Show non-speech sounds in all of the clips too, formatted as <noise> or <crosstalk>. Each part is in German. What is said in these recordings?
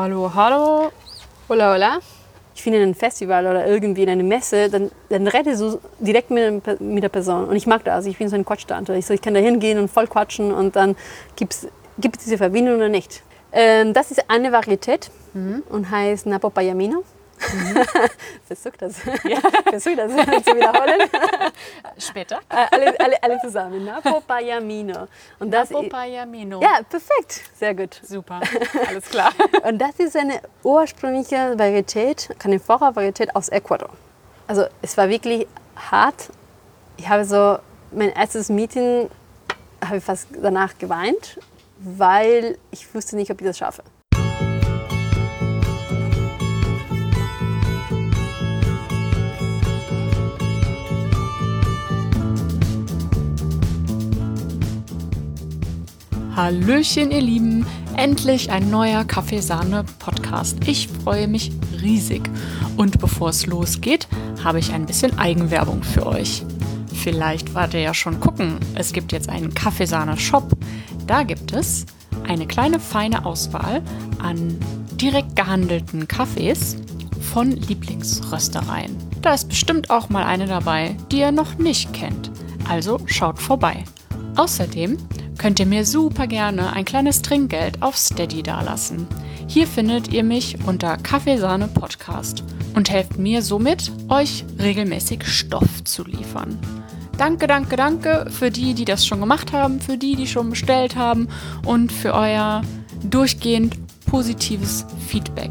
Hallo, hallo. Hola, hola. Ich finde, in einem Festival oder irgendwie in einer Messe, dann, dann rede ich so direkt mit, mit der Person. Und ich mag das. Ich bin so ein Quatschtante. Ich, so, ich kann da hingehen und voll quatschen und dann gibt es diese Verbindung oder nicht. Ähm, das ist eine Varietät mhm. und heißt Napo Payamino. Mhm. <laughs> Versuch das. <laughs> Ja. Versuch das <laughs> zu wiederholen. Später. Äh, alle, alle, alle zusammen. Napopayamino. Und das Napopayamino. Ja, perfekt. Sehr gut. Super. Alles klar. Und das ist eine ursprüngliche Varietät, keine Vorratvarietät aus Ecuador. Also es war wirklich hart. Ich habe so mein erstes Meeting habe ich fast danach geweint, weil ich wusste nicht, ob ich das schaffe. Hallöchen, ihr Lieben! Endlich ein neuer Kaffeesahne-Podcast. Ich freue mich riesig. Und bevor es losgeht, habe ich ein bisschen Eigenwerbung für euch. Vielleicht wart ihr ja schon gucken. Es gibt jetzt einen Kaffeesahne-Shop. Da gibt es eine kleine feine Auswahl an direkt gehandelten Kaffees von Lieblingsröstereien. Da ist bestimmt auch mal eine dabei, die ihr noch nicht kennt. Also schaut vorbei. Außerdem könnt ihr mir super gerne ein kleines Trinkgeld auf Steady dalassen. Hier findet ihr mich unter Kaffeesahne Podcast und helft mir somit, euch regelmäßig Stoff zu liefern. Danke, danke, danke für die, die das schon gemacht haben, für die, die schon bestellt haben und für euer durchgehend positives Feedback.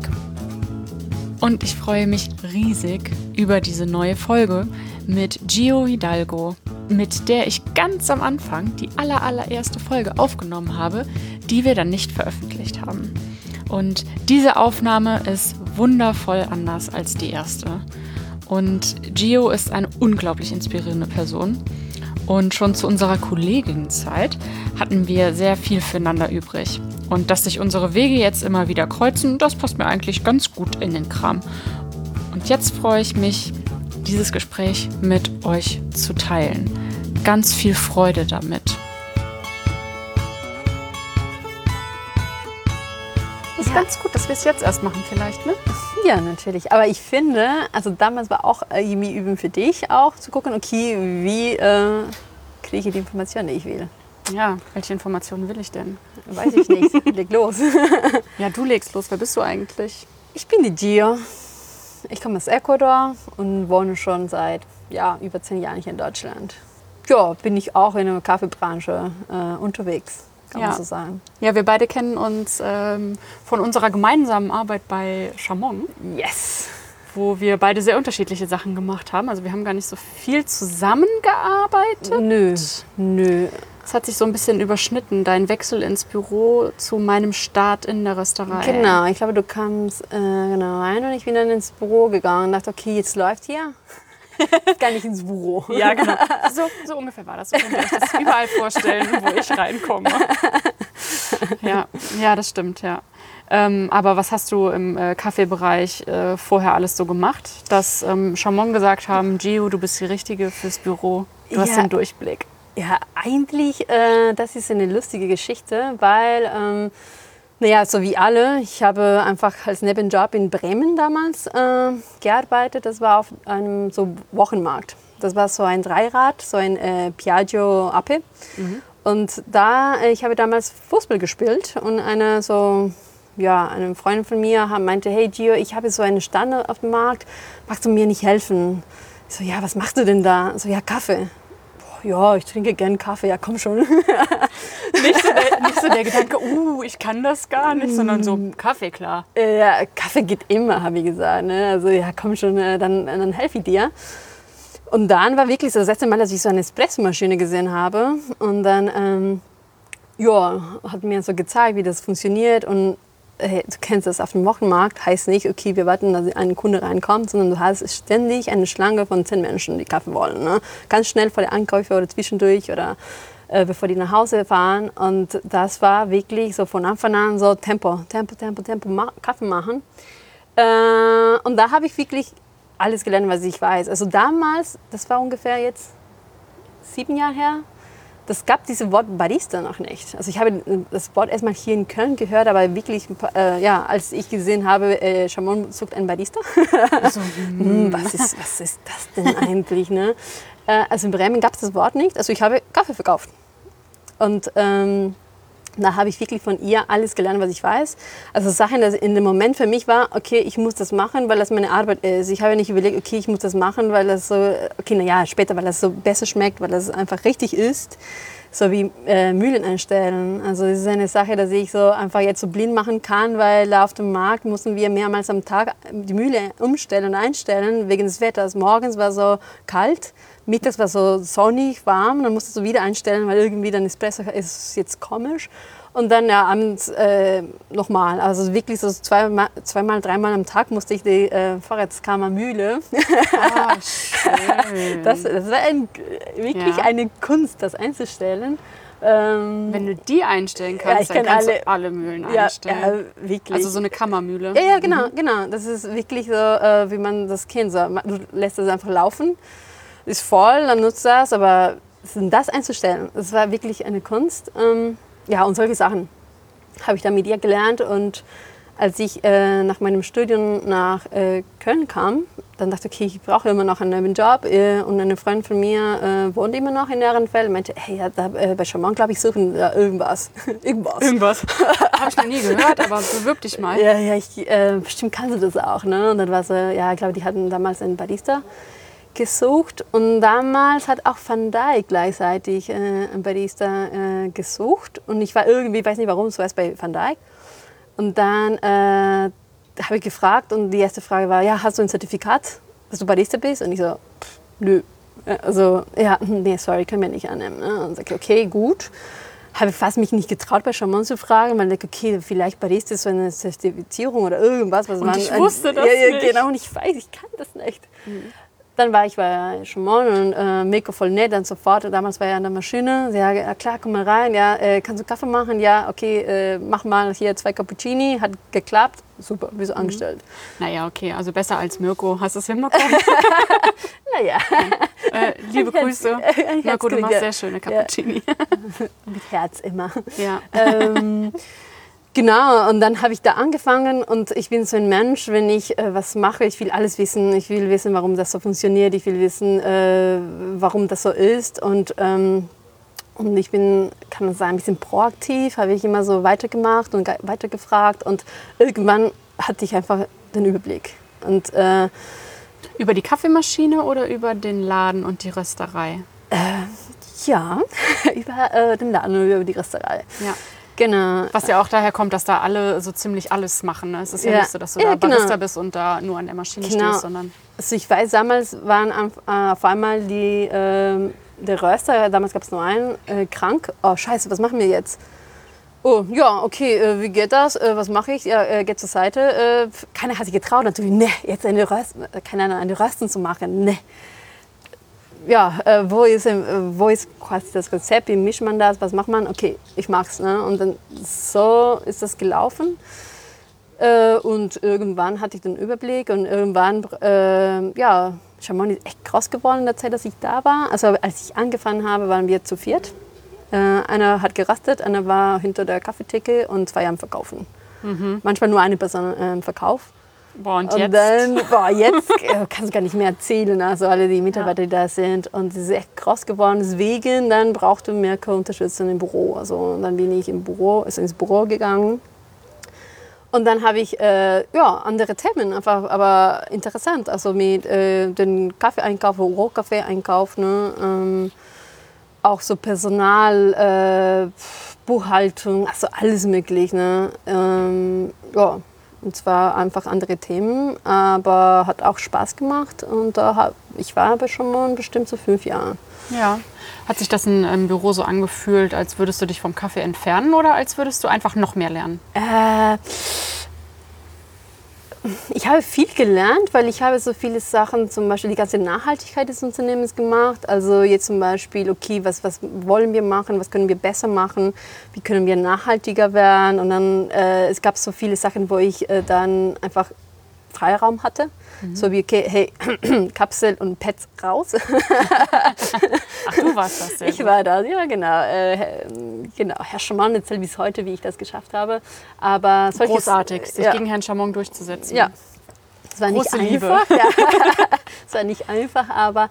Und ich freue mich riesig über diese neue Folge mit Gio Hidalgo mit der ich ganz am Anfang die aller, allererste Folge aufgenommen habe, die wir dann nicht veröffentlicht haben. Und diese Aufnahme ist wundervoll anders als die erste. Und Gio ist eine unglaublich inspirierende Person. Und schon zu unserer Kolleginnenzeit hatten wir sehr viel füreinander übrig. Und dass sich unsere Wege jetzt immer wieder kreuzen, das passt mir eigentlich ganz gut in den Kram. Und jetzt freue ich mich, dieses Gespräch mit euch zu teilen. Ganz viel Freude damit. Ist ja. ganz gut, dass wir es jetzt erst machen, vielleicht, ne? Ja, natürlich. Aber ich finde, also damals war auch irgendwie üben für dich auch zu gucken, okay, wie äh, kriege ich die Informationen, die ich will. Ja, welche Informationen will ich denn? Weiß ich nicht. <laughs> Leg los. ja, du legst los. Wer bist du eigentlich? Ich bin die Gio. Ich komme aus Ecuador und wohne schon seit ja, über zehn Jahren hier in Deutschland. Ja, bin ich auch in der Kaffeebranche äh, unterwegs, kann ja. man so sagen. Ja, wir beide kennen uns ähm, von unserer gemeinsamen Arbeit bei Chamon. Yes! Wo wir beide sehr unterschiedliche Sachen gemacht haben. Also wir haben gar nicht so viel zusammengearbeitet. Nö, nö. Es hat sich so ein bisschen überschnitten, dein Wechsel ins Büro zu meinem Start in der Rösterei. Genau, ich glaube, du kamst äh, genau rein und ich bin dann ins Büro gegangen und dachte, okay, jetzt läuft hier. <laughs> Kann ich ins Büro. Ja, genau. So, so ungefähr war das. So könnt ihr euch das überall vorstellen, wo ich reinkomme. Ja, ja das stimmt, ja. Ähm, aber was hast du im äh, Kaffeebereich äh, vorher alles so gemacht? Dass ähm, Chamon gesagt haben, Gio, du bist die Richtige fürs Büro. Du ja. hast den Durchblick. Ja, eigentlich, äh, das ist eine lustige Geschichte, weil, ähm, naja, so wie alle, ich habe einfach als Nebenjob in Bremen damals äh, gearbeitet. Das war auf einem so Wochenmarkt. Das war so ein Dreirad, so ein äh, Piaggio Ape. Mhm. Und da, äh, ich habe damals Fußball gespielt und eine so, ja, eine Freundin von mir meinte, hey Gio, ich habe so einen Stand auf dem Markt, magst du mir nicht helfen? Ich so, ja, was machst du denn da? So, ja, Kaffee ja, ich trinke gern Kaffee, ja komm schon. <laughs> nicht, so der, nicht so der Gedanke, uh, ich kann das gar nicht, sondern so mm. Kaffee, klar. Ja, Kaffee geht immer, habe ich gesagt. Ne? Also ja, komm schon, äh, dann, dann helfe ich dir. Und dann war wirklich so das letzte Mal, dass ich so eine Espressomaschine gesehen habe. Und dann, ähm, ja, hat mir so gezeigt, wie das funktioniert. Und hey, du kennst das auf dem Wochenmarkt, heißt nicht, okay, wir warten, dass ein Kunde reinkommt, sondern du hast ständig eine Schlange von zehn Menschen, die Kaffee wollen. Ne? Ganz schnell vor der Ankäufe oder zwischendurch oder äh, bevor die nach Hause fahren. Und das war wirklich so von Anfang an so Tempo, Tempo, Tempo, Tempo, ma Kaffee machen. Äh, und da habe ich wirklich alles gelernt, was ich weiß. Also damals, das war ungefähr jetzt sieben Jahre her, das gab dieses Wort Barista noch nicht. Also ich habe das Wort erstmal hier in Köln gehört, aber wirklich, äh, ja, als ich gesehen habe, äh, Chamon sucht einen Barista. Also, <laughs> hm, was, ist, was ist das denn eigentlich? Ne? Äh, also in Bremen gab es das Wort nicht. Also ich habe Kaffee verkauft. Und ähm, da habe ich wirklich von ihr alles gelernt, was ich weiß. Also Sachen, dass in dem Moment für mich war, okay, ich muss das machen, weil das meine Arbeit ist. Ich habe nicht überlegt, okay, ich muss das machen, weil das so, okay, naja, später, weil das so besser schmeckt, weil das einfach richtig ist. So wie äh, Mühlen einstellen. Also das ist eine Sache, dass ich so einfach jetzt so blind machen kann, weil auf dem Markt mussten wir mehrmals am Tag die Mühle umstellen und einstellen wegen des Wetters. Morgens war so kalt, mittags war so sonnig, warm, dann musstest du wieder einstellen, weil irgendwie dein Espresso ist jetzt komisch. Und dann ja, abends äh, nochmal. Also wirklich so zweimal, zweimal, dreimal am Tag musste ich die äh, Vorratskammermühle. Ah, <laughs> schön. das, das war ein, wirklich ja. eine Kunst, das einzustellen. Ähm, Wenn du die einstellen kannst, ja, dann kannst alle, du alle Mühlen einstellen. Ja, wirklich. Also so eine Kammermühle. Ja, ja genau, mhm. genau. Das ist wirklich so, äh, wie man das kennt. So, du lässt es einfach laufen, ist voll, dann nutzt das, aber das einzustellen, das war wirklich eine Kunst. Ähm, ja, und solche Sachen habe ich dann mit ihr gelernt. Und als ich äh, nach meinem Studium nach äh, Köln kam, dann dachte ich, okay, ich brauche immer noch einen neuen Job. Äh, und eine Freundin von mir äh, wohnt immer noch in Ehrenfeld. meinte, hey, ja, da, äh, bei Chamon, glaube ich, suchen ja, <laughs> irgendwas. irgendwas. <laughs> Irgendwas. habe ich noch nie gehört, aber bewirb dich mal. Ja, ja, ich, äh, bestimmt kannst du das auch. Ne? Und dann war so, ja, ich glaube, die hatten damals einen Barista gesucht und damals hat auch Van Dijk gleichzeitig äh, einen Barista äh, gesucht und ich war irgendwie, weiß nicht warum, zuerst bei Van Dijk und dann äh, habe ich gefragt und die erste Frage war, ja, hast du ein Zertifikat, dass du Barista bist? Und ich so, pff, nö. Also, ja, <laughs> nee, sorry, können wir nicht annehmen. Ne? Und sage, okay, gut. Habe fast mich nicht getraut, bei Chamon zu fragen, weil ich okay, vielleicht Barista ist so eine Zertifizierung oder irgendwas, was und man. Ich wusste das ja, ja, nicht. Genau, und ich weiß, ich kann das nicht. Mhm. Dann war ich bei Schumon und äh, Meko voll nett, dann sofort, damals war er an der Maschine, sie ja klar, komm mal rein, ja, äh, kannst du Kaffee machen? Ja, okay, äh, mach mal hier zwei Cappuccini, hat geklappt, super, du mhm. angestellt. Naja, okay, also besser als Mirko, hast du es hinbekommen? <laughs> naja. Äh, liebe Grüße, Mirko, du machst sehr schöne Cappuccini. Ja. <laughs> Mit Herz immer. Ja. Ähm, Genau, und dann habe ich da angefangen und ich bin so ein Mensch, wenn ich äh, was mache, ich will alles wissen. Ich will wissen, warum das so funktioniert, ich will wissen, äh, warum das so ist. Und, ähm, und ich bin, kann man sagen, ein bisschen proaktiv, habe ich immer so weitergemacht und weitergefragt und irgendwann hatte ich einfach den Überblick. Und, äh, über die Kaffeemaschine oder über den Laden und die Rösterei? Äh, ja, <laughs> über äh, den Laden und über die Rösterei. Ja. Genau. Was ja auch daher kommt, dass da alle so ziemlich alles machen. Ne? Es ist ja, ja nicht so, dass du ja, da Barista genau. bist und da nur an der Maschine genau. stehst, sondern. Also ich weiß, damals waren äh, auf einmal die, äh, der Röster, damals gab es nur einen, äh, krank. Oh scheiße, was machen wir jetzt? Oh, ja, okay, äh, wie geht das? Äh, was mache ich? Ja, äh, geht zur Seite. keiner hat sich getraut, natürlich, ne, jetzt eine Rösten, keine Ahnung, eine Rösten zu machen, ne ja, äh, wo, ist, äh, wo ist quasi das Rezept, wie mischt man das, was macht man? Okay, ich mach's. Ne? Und dann so ist das gelaufen. Äh, und irgendwann hatte ich den Überblick und irgendwann, äh, ja, Chamon ist echt groß geworden in der Zeit, dass ich da war. Also als ich angefangen habe, waren wir zu viert. Äh, einer hat gerastet, einer war hinter der Kaffeetheke und zwei am Verkaufen. Mhm. Manchmal nur eine Person äh, im Verkauf. Boah, und, und jetzt? dann, boah, jetzt äh, kannst du gar nicht mehr erzählen, also alle die Mitarbeiter, die da sind. Und es ist echt krass geworden. Deswegen, dann brauchte mehr Unterstützung im Büro. Also dann bin ich im Büro, also ins Büro gegangen. Und dann habe ich äh, ja, andere Themen, einfach, aber interessant. Also mit äh, dem Kaffeeeinkauf, Rohkaffeeeinkauf, ne? Ähm, auch so Personal, äh, Buchhaltung, also alles möglich. Ne? Ähm, ja, und zwar einfach andere Themen, aber hat auch Spaß gemacht. Und da hab, ich war aber schon mal bestimmt so fünf Jahre. Ja. Hat sich das in, im Büro so angefühlt, als würdest du dich vom Kaffee entfernen oder als würdest du einfach noch mehr lernen? Äh, ich habe viel gelernt, weil ich habe so viele Sachen, zum Beispiel die ganze Nachhaltigkeit des Unternehmens gemacht. Also jetzt zum Beispiel, okay, was, was wollen wir machen, was können wir besser machen, wie können wir nachhaltiger werden. Und dann, äh, es gab so viele Sachen, wo ich äh, dann einfach Freiraum hatte. So wie, okay, hey, <clears throat> Kapsel und Pets raus. Ach, du warst das sehr <laughs> Ich war da, ja genau. Äh, genau, Herr Schamann erzählt bis heute, wie ich das geschafft habe. Aber solches, Großartig, sich ja, gegen Herrn Chamon durchzusetzen. ja, es war nicht Große Liebe. einfach. Ja. <laughs> es war nicht einfach, aber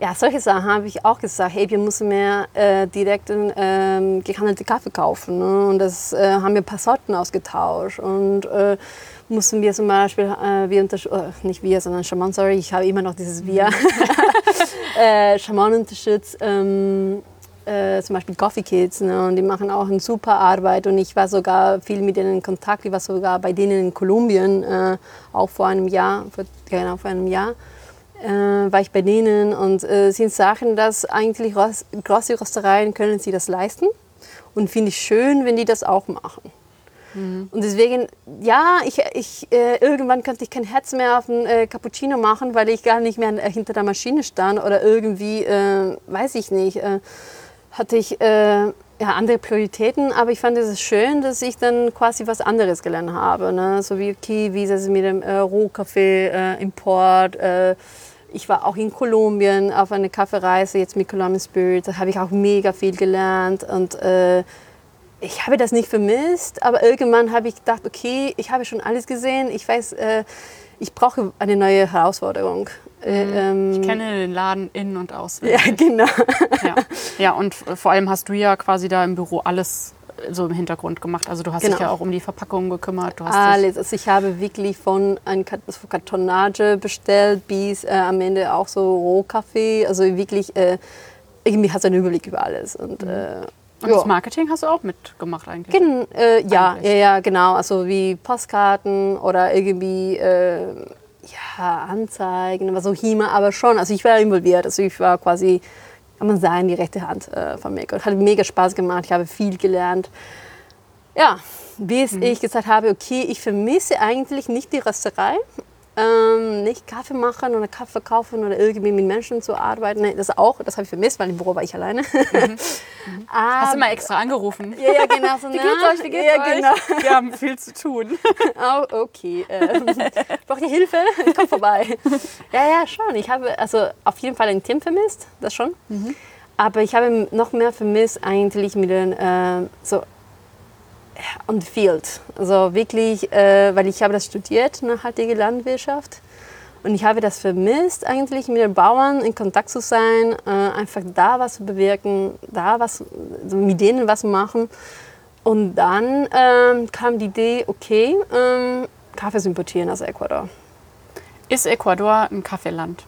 ja, solche Sachen habe ich auch gesagt. Hey, wir müssen mehr äh, direkten ähm, gehandelten Kaffee kaufen. Ne? Und das äh, haben wir ein paar Sorten ausgetauscht. Und äh, mussten wir zum Beispiel, äh, wir untersch- äh, nicht wir, sondern Schaman, sorry, ich habe immer noch dieses Wir. <laughs> <laughs> äh, Schaman unterstützt ähm, äh, zum Beispiel Coffee Kids ne? und die machen auch eine super Arbeit und ich war sogar viel mit denen in Kontakt, ich war sogar bei denen in Kolumbien, äh, auch vor einem Jahr, vor, genau vor einem Jahr äh, war ich bei denen und äh, sind Sachen, dass eigentlich große Röstereien können sie das leisten und finde ich schön, wenn die das auch machen. Und deswegen, ja, ich, ich, äh, irgendwann könnte ich kein Herz mehr auf einen äh, Cappuccino machen, weil ich gar nicht mehr äh, hinter der Maschine stand oder irgendwie, äh, weiß ich nicht, äh, hatte ich äh, ja, andere Prioritäten. Aber ich fand es schön, dass ich dann quasi was anderes gelernt habe. Ne? So wie, okay, wie ist es mit dem äh, Ich war auch in Kolumbien auf einer Kaffeereise, jetzt mit Colombian Spirit. Da habe ich auch mega viel gelernt und äh, ich habe das nicht vermisst, aber irgendwann habe ich gedacht, okay, ich habe schon alles gesehen. Ich weiß, äh, ich brauche eine neue Herausforderung. Äh, ähm, Ich kenne den Laden in- und auswendig. ja, genau. Ja. ja, und vor allem hast du ja quasi da im Büro alles so im Hintergrund gemacht. Also du hast dich Genau. ja auch um die Verpackungen gekümmert. Dich, Alles. Also ich habe wirklich von ein so Kartonage bestellt bis äh, am Ende auch so Rohkaffee. Also wirklich, äh, irgendwie hast du einen Überblick über alles. Und, äh, und ja. das Marketing hast du auch mitgemacht eigentlich. Gen, äh, ja, Eigentlich. ja, ja, genau. Also wie Postkarten oder irgendwie äh, ja, Anzeigen, was auch immer, aber schon. Also ich war involviert. Also ich war quasi, kann man sagen, die rechte Hand äh, von mir. Hat mega Spaß gemacht. Ich habe viel gelernt. Ja, bis Mhm. ich gesagt habe, okay, ich vermisse eigentlich nicht die Rösterei. Ähm, nicht Kaffee machen oder Kaffee verkaufen oder irgendwie mit Menschen zu arbeiten. Nee, das auch, das habe ich vermisst, weil im Büro war ich alleine. <laughs> Hast du mal extra angerufen? Ja, ja, genau. So, <laughs> Wie geht's euch? Wie geht's ja, euch? Genau. <laughs> Wir haben viel zu tun. Oh, okay. Ähm, braucht ihr Hilfe? Komm vorbei. Ja, ja, schon. Ich habe also auf jeden Fall ein Team vermisst, das schon. Aber ich habe noch mehr vermisst eigentlich mit den äh, so on the field. Also wirklich, äh, weil ich habe das studiert, nachhaltige Landwirtschaft. Und ich habe das vermisst, eigentlich mit den Bauern in Kontakt zu sein, äh, einfach da was zu bewirken, da was, so mit denen was machen. Und dann ähm, kam die Idee, okay, ähm, Kaffee zu importieren aus Ecuador. Ist Ecuador ein Kaffeeland?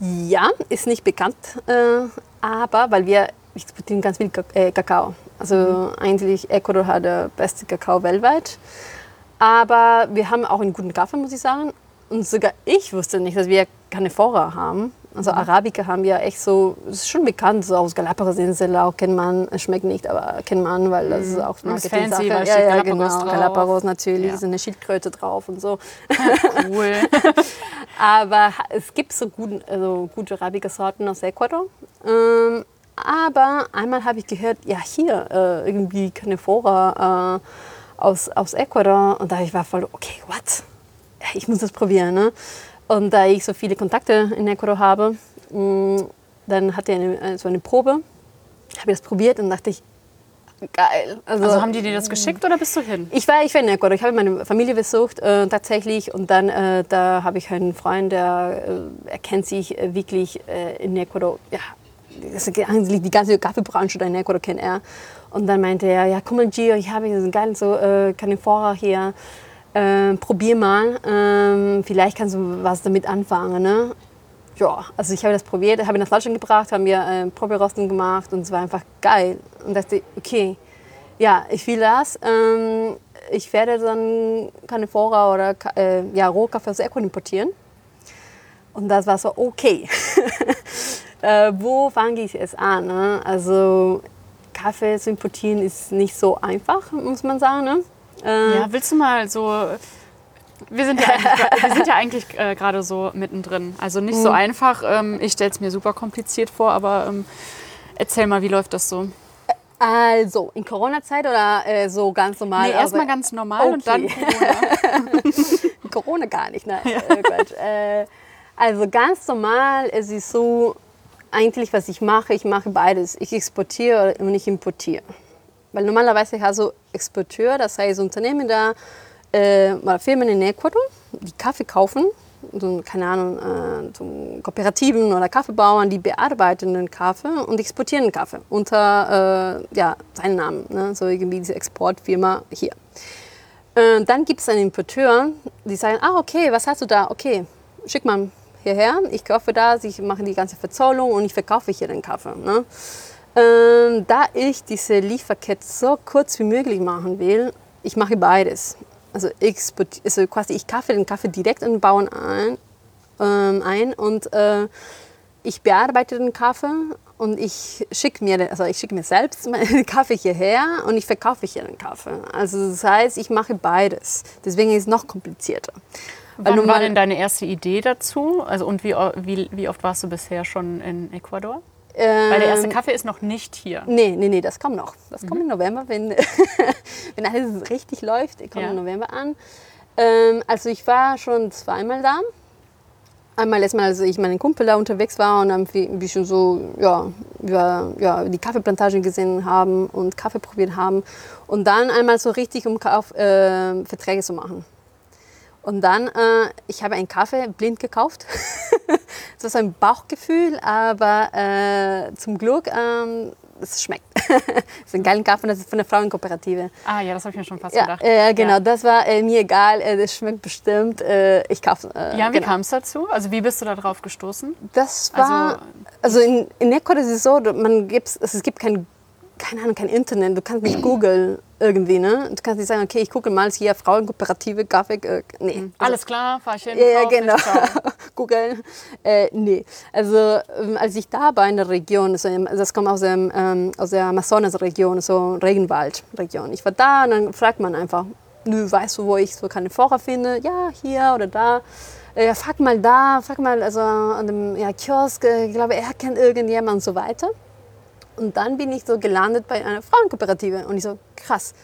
Ja, ist nicht bekannt, äh, aber weil wir exportieren ganz viel äh, Kakao. Also eigentlich Ecuador hat der beste Kakao weltweit. Aber wir haben auch einen guten Kaffee, muss ich sagen. Und sogar ich wusste nicht, dass wir keine Vorrat haben. Also Arabica haben wir echt so, es ist schon bekannt, so aus Galapagos-Insel auch kennt man, es schmeckt nicht, aber kennt man, weil das ist auch ist Marketing-Sache. ja, ja, Galapagos genau, drauf. Galapagos natürlich, Ja. ist eine Schildkröte drauf und so. Cool. <laughs> Aber es gibt so guten, also gute Arabica-Sorten aus Ecuador. Aber einmal habe ich gehört, ja hier äh, irgendwie Canefora äh, aus, aus Ecuador. Und da ich war voll, okay, what? Ich muss das probieren. Ne? Und da ich so viele Kontakte in Ecuador habe, mh, dann hatte ich eine, äh, so eine Probe, habe ich das probiert und dachte ich, geil. Also haben die dir das geschickt oder bist du hin? Ich war, ich war in Ecuador. Ich habe meine Familie besucht äh, tatsächlich und dann äh, da habe ich einen Freund, der äh, er kennt sich äh, wirklich äh, in Ecuador. Ja, die ganze Kaffeebranche in Ecuador kennt er. Und dann meinte er, ja komm mal Gio, ich habe hier so einen geilen so äh, Canefora hier. Äh, probier mal, ähm, vielleicht kannst du was damit anfangen. Ne? Ja, also ich habe das probiert, habe ihn nach Deutschland gebracht, haben wir äh, Proberosten gemacht und es war einfach geil. Und dachte, okay, ja, ich will das. Ähm, ich werde dann Canefora oder äh, ja, Rohkaffee aus Ecuador importieren. Und das war so, okay. <laughs> äh, wo fange ich es an? Ne? Also Kaffee zu importieren ist nicht so einfach, muss man sagen. Ne? Äh, Ja, willst du mal so. Wir sind ja <laughs> eigentlich, wir sind ja eigentlich äh, gerade so mittendrin. Also nicht Mhm. so einfach. Ähm, ich stelle es mir super kompliziert vor, aber ähm, erzähl mal, wie läuft das so? Also, in Corona-Zeit oder äh, so ganz normal? Nee, erstmal aber- ganz normal und dann Okay. Corona. <laughs> Ohne gar nicht. Nein, ja. Quatsch. Äh, also ganz normal, es ist so, eigentlich was ich mache, ich mache beides. Ich exportiere und ich importiere. Weil normalerweise du Exporteur, das heißt Unternehmen da, äh, Firmen in Ecuador, die Kaffee kaufen, so, keine Ahnung, äh, so Kooperativen oder Kaffeebauern, die bearbeiten den Kaffee und exportieren den Kaffee unter äh, ja, seinen Namen, ne? so irgendwie diese Exportfirma hier. Äh, dann gibt es einen Importeur, die sagen, ah okay, was hast du da? Okay, schick mal hierher, ich kaufe das, ich mache die ganze Verzollung und ich verkaufe hier den Kaffee. Ne? Ähm, da ich diese Lieferkette so kurz wie möglich machen will, ich mache beides. Also, also quasi ich kaufe den Kaffee direkt in den Bauern ein, ähm, ein und äh, ich bearbeite den Kaffee und ich schicke mir, also ich mir selbst meinen <laughs> Kaffee hierher und ich verkaufe hier den Kaffee. Also das heißt, ich mache beides. Deswegen ist es noch komplizierter. Wann war denn deine erste Idee dazu? Also und wie, wie, wie oft warst du bisher schon in Ecuador? Ähm, Weil der erste Kaffee ist noch nicht hier. Nee, nee, nee, das kommt noch. Das mhm. kommt im November, wenn, <laughs> wenn alles richtig läuft. Kommt ja. im November an. Ähm, also ich war schon zweimal da. Einmal erstmal, als ich meinen Kumpel da unterwegs war und dann ein bisschen so, ja, wir, ja, die Kaffeeplantagen gesehen haben und Kaffee probiert haben. Und dann einmal so richtig, um Kauf, äh, Verträge zu machen. Und dann, äh, ich habe einen Kaffee blind gekauft. <laughs> das war so ein Bauchgefühl, aber äh, zum Glück, ähm, es schmeckt. <laughs> das ist ein geiler Kaffee, das ist von der Frauenkooperative. Ah ja, das habe ich mir schon fast ja, gedacht. Äh, genau, ja. das war äh, mir egal, äh, das schmeckt bestimmt. Äh, ich kaufe äh, Ja, wie genau. kam es dazu? Also wie bist du da drauf gestoßen? Das war, also, also in, in Ecuador ist es so, man gibt's, also es gibt kein keine Ahnung, kein Internet, du kannst nicht googeln irgendwie, ne? Du kannst nicht sagen, okay, ich gucke mal hier Frauenkooperative, Kaffee, äh, nee. Mhm. Alles klar, fahr hin. Ja, genau. <laughs> googeln, äh, nee. Also ähm, als ich da war in der Region, also, das kommt aus, dem, ähm, aus der Amazonas-Region, so Regenwald-Region. Ich war da und dann fragt man einfach, du weißt du, wo ich so keine Fahrer finde? Ja, hier oder da. Äh, ja, frag mal da, frag mal also an dem ja, Kiosk, äh, ich glaube, er kennt irgendjemand und so weiter. Und dann bin ich so gelandet bei einer Frauenkooperative und ich so, krass.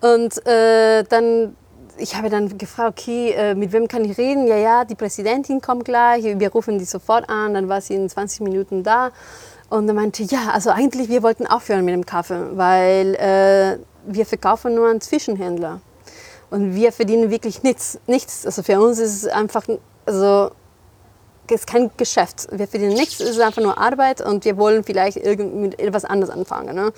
Und äh, dann, ich habe dann gefragt, okay, äh, mit wem kann ich reden? Ja, ja, die Präsidentin kommt gleich, wir rufen die sofort an, dann war sie in 20 Minuten da. Und dann meinte, ja, also eigentlich, wir wollten aufhören mit dem Kaffee, weil äh, wir verkaufen nur an Zwischenhändler. Und wir verdienen wirklich nichts. nichts. Also für uns ist es einfach, also ist kein Geschäft. Wir verdienen nichts, es ist einfach nur Arbeit und wir wollen vielleicht mit etwas anderes anfangen. Ne?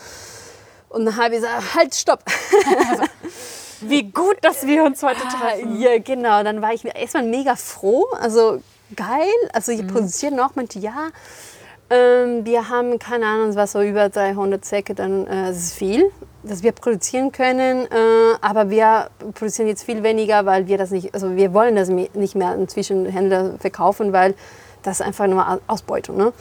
Und dann habe ich gesagt, halt, stopp. <laughs> Wie gut, dass wir uns heute treffen. Ja, genau. Dann war ich erstmal mega froh. Also geil. Also ich mhm. produziere noch, meinte, ja, ähm, wir haben, keine Ahnung, es war so über 300 Säcke, dann äh, ist viel, dass wir produzieren können, äh, aber wir produzieren jetzt viel weniger, weil wir das nicht, also wir wollen das nicht mehr an Zwischenhändler verkaufen, weil das einfach nur Ausbeutung. Ne?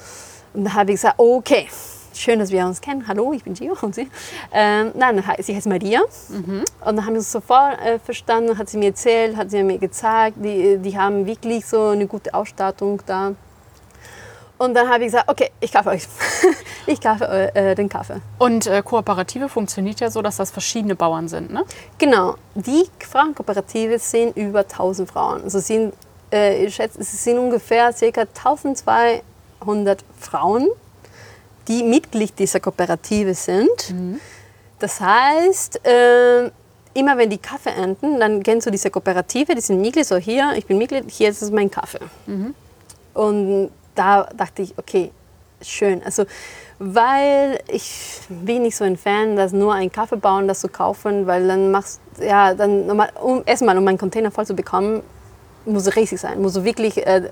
Und da habe ich gesagt, okay, schön, dass wir uns kennen. Hallo, ich bin Gio und Sie. Ähm, nein, sie heißt Maria. Mhm. Und dann haben wir uns sofort äh, verstanden, hat sie mir erzählt, hat sie mir gezeigt, die, die haben wirklich so eine gute Ausstattung da. Und dann habe ich gesagt, okay, ich kaufe euch. <laughs> ich kaufe äh, den Kaffee. Und äh, Kooperative funktioniert ja so, dass das verschiedene Bauern sind, ne? Genau. Die Frauenkooperative sind über 1000 Frauen. Also sind, äh, ich schätze, es sind ungefähr ca. 1200 Frauen, die Mitglied dieser Kooperative sind. Mhm. Das heißt, äh, immer wenn die Kaffee ernten, dann gehen zu dieser Kooperative, die sind Mitglied, so hier, ich bin Mitglied, hier ist mein Kaffee. Mhm. Und da dachte ich, okay, schön. Also, weil ich bin nicht so ein Fan, dass nur ein Kaffee bauen, das zu kaufen, weil dann machst ja dann um erstmal um einen Container voll zu bekommen, muss riesig sein, muss wirklich äh,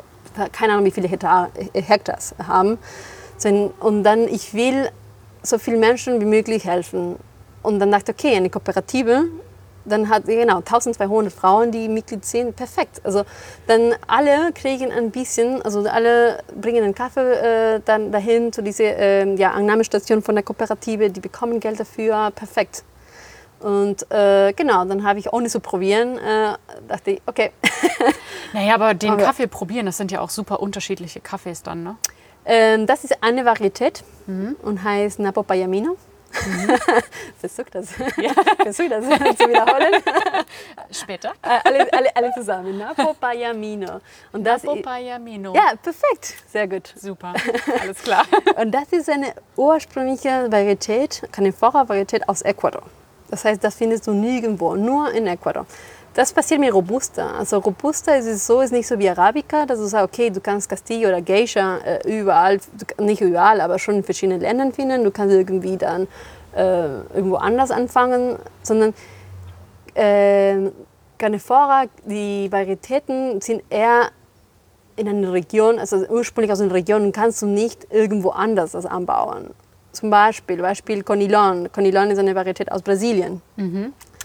keine Ahnung wie viele Hektar, Hektar haben. Und dann ich will so vielen Menschen wie möglich helfen. Und dann dachte ich, okay, eine Kooperative dann hat genau 1200 Frauen, die Mitglied sind, perfekt. Also dann alle kriegen ein bisschen, also alle bringen einen Kaffee äh, dann dahin zu dieser äh, ja, Annahmestation von der Kooperative, die bekommen Geld dafür, perfekt. Und äh, genau, dann habe ich ohne zu probieren, äh, dachte ich, okay. <laughs> naja, aber den aber, Kaffee probieren, das sind ja auch super unterschiedliche Kaffees dann, ne? Ähm, das ist eine Varietät mhm. und heißt Napo Payamino. <laughs> Versuch das. <laughs> Versuch das <laughs> zu wiederholen. Später. Äh, alle, alle, alle zusammen. Napopayamino. Und das i- Popayamino. ja, perfekt. Sehr gut. Super, alles klar. Und das ist eine ursprüngliche Varietät, Canephora-Varietät aus Ecuador. Das heißt, das findest du nirgendwo, nur in Ecuador. Das passiert mit Robusta. Also Robusta ist es so, ist nicht so wie Arabica, dass du sagst, okay, du kannst Castillo oder Geisha äh, überall, nicht überall, aber schon in verschiedenen Ländern finden. Du kannst irgendwie dann äh, irgendwo anders anfangen, sondern äh, Canephora, die Varietäten sind eher in einer Region, also ursprünglich aus einer Region, kannst du nicht irgendwo anders das anbauen. Zum Beispiel, Beispiel Conilon. Conilon ist eine Varietät aus Brasilien.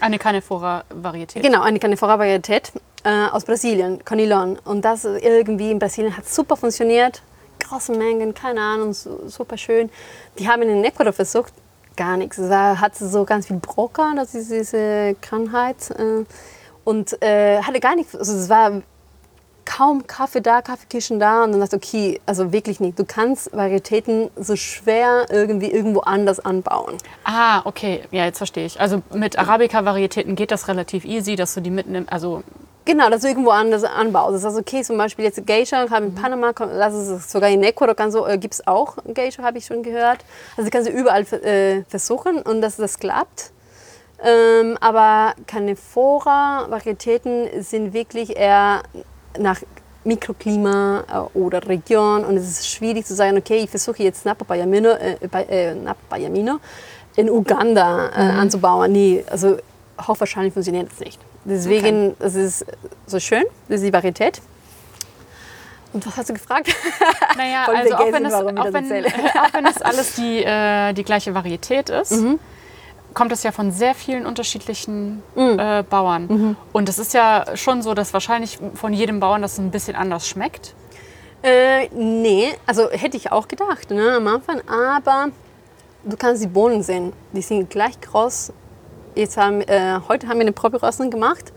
Eine Canephora-Varietät. Genau, eine Canephora-Varietät äh, aus Brasilien, Conilon. Und das irgendwie in Brasilien hat super funktioniert. Große Mengen, keine Ahnung, su- super schön. Die haben in Ecuador versucht, gar nichts. War, hatte so ganz viel Broca, das ist diese Krankheit. Äh, und äh, hatte gar nichts. Also es war kaum Kaffee da, Kaffeekirschen da. Und dann dachte ich, okay, also wirklich nicht. Du kannst Varietäten so schwer irgendwie irgendwo anders anbauen. Ah, okay. Ja, jetzt verstehe ich. Also mit Arabica-Varietäten geht das relativ easy, dass du die mitnimmst. Also Genau, dass du irgendwo anders anbaust. Das ist also okay, zum Beispiel jetzt Geisha, haben in Panama, komm, das ist sogar in Ecuador kann so, äh, gibt es auch Geisha, habe ich schon gehört. Also kannst du überall äh, versuchen und dass das klappt. Ähm, aber Canephora-Varietäten sind wirklich eher nach Mikroklima äh, oder Region und es ist schwierig zu sagen, okay, ich versuche jetzt Napapayamino, äh, bei- äh, Napapayamino in Uganda äh, anzubauen. Nee, also hochwahrscheinlich funktioniert das nicht. Deswegen, es ist so schön, das ist die Varietät. Und was hast du gefragt? <laughs> Naja, also auch wenn, es, ich auch, das wenn, <laughs> auch wenn es alles die, äh, die gleiche Varietät ist, Mhm. Kommt es ja von sehr vielen unterschiedlichen Mhm. äh, Bauern. Und es ist ja schon so, dass wahrscheinlich von jedem Bauern das ein bisschen anders schmeckt. Äh, nee, also hätte ich auch gedacht ne, am Anfang, aber du kannst die Bohnen sehen. Die sind gleich groß. Jetzt haben, äh, heute haben wir eine Proberöstung gemacht.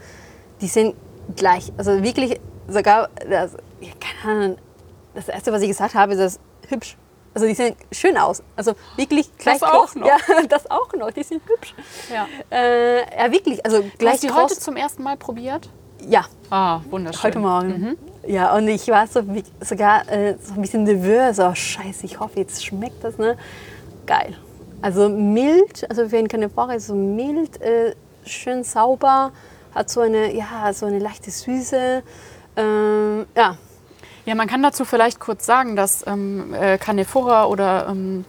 Die sind gleich. Also wirklich sogar, das, ja, keine Ahnung, das Erste, was ich gesagt habe, ist das hübsch. Also die sehen schön aus. Also wirklich gleich Das auch groß. noch? Ja, <laughs> das auch noch. Die sind hübsch. Ja. Äh, ja, wirklich. Also Du gleich hast die groß. heute zum ersten Mal probiert? ja, Ah, wunderschön. Heute Morgen. Ja, und ich war so wie, sogar äh, so ein bisschen nervös. Oh, scheiße, ich hoffe, jetzt schmeckt das, ne? Geil. Also mild, also für einen ist so mild, äh, schön sauber, hat so eine, ja, so eine leichte Süße. Ähm, ja, Ja, man kann dazu vielleicht kurz sagen, dass ähm, äh, Canephora oder ähm,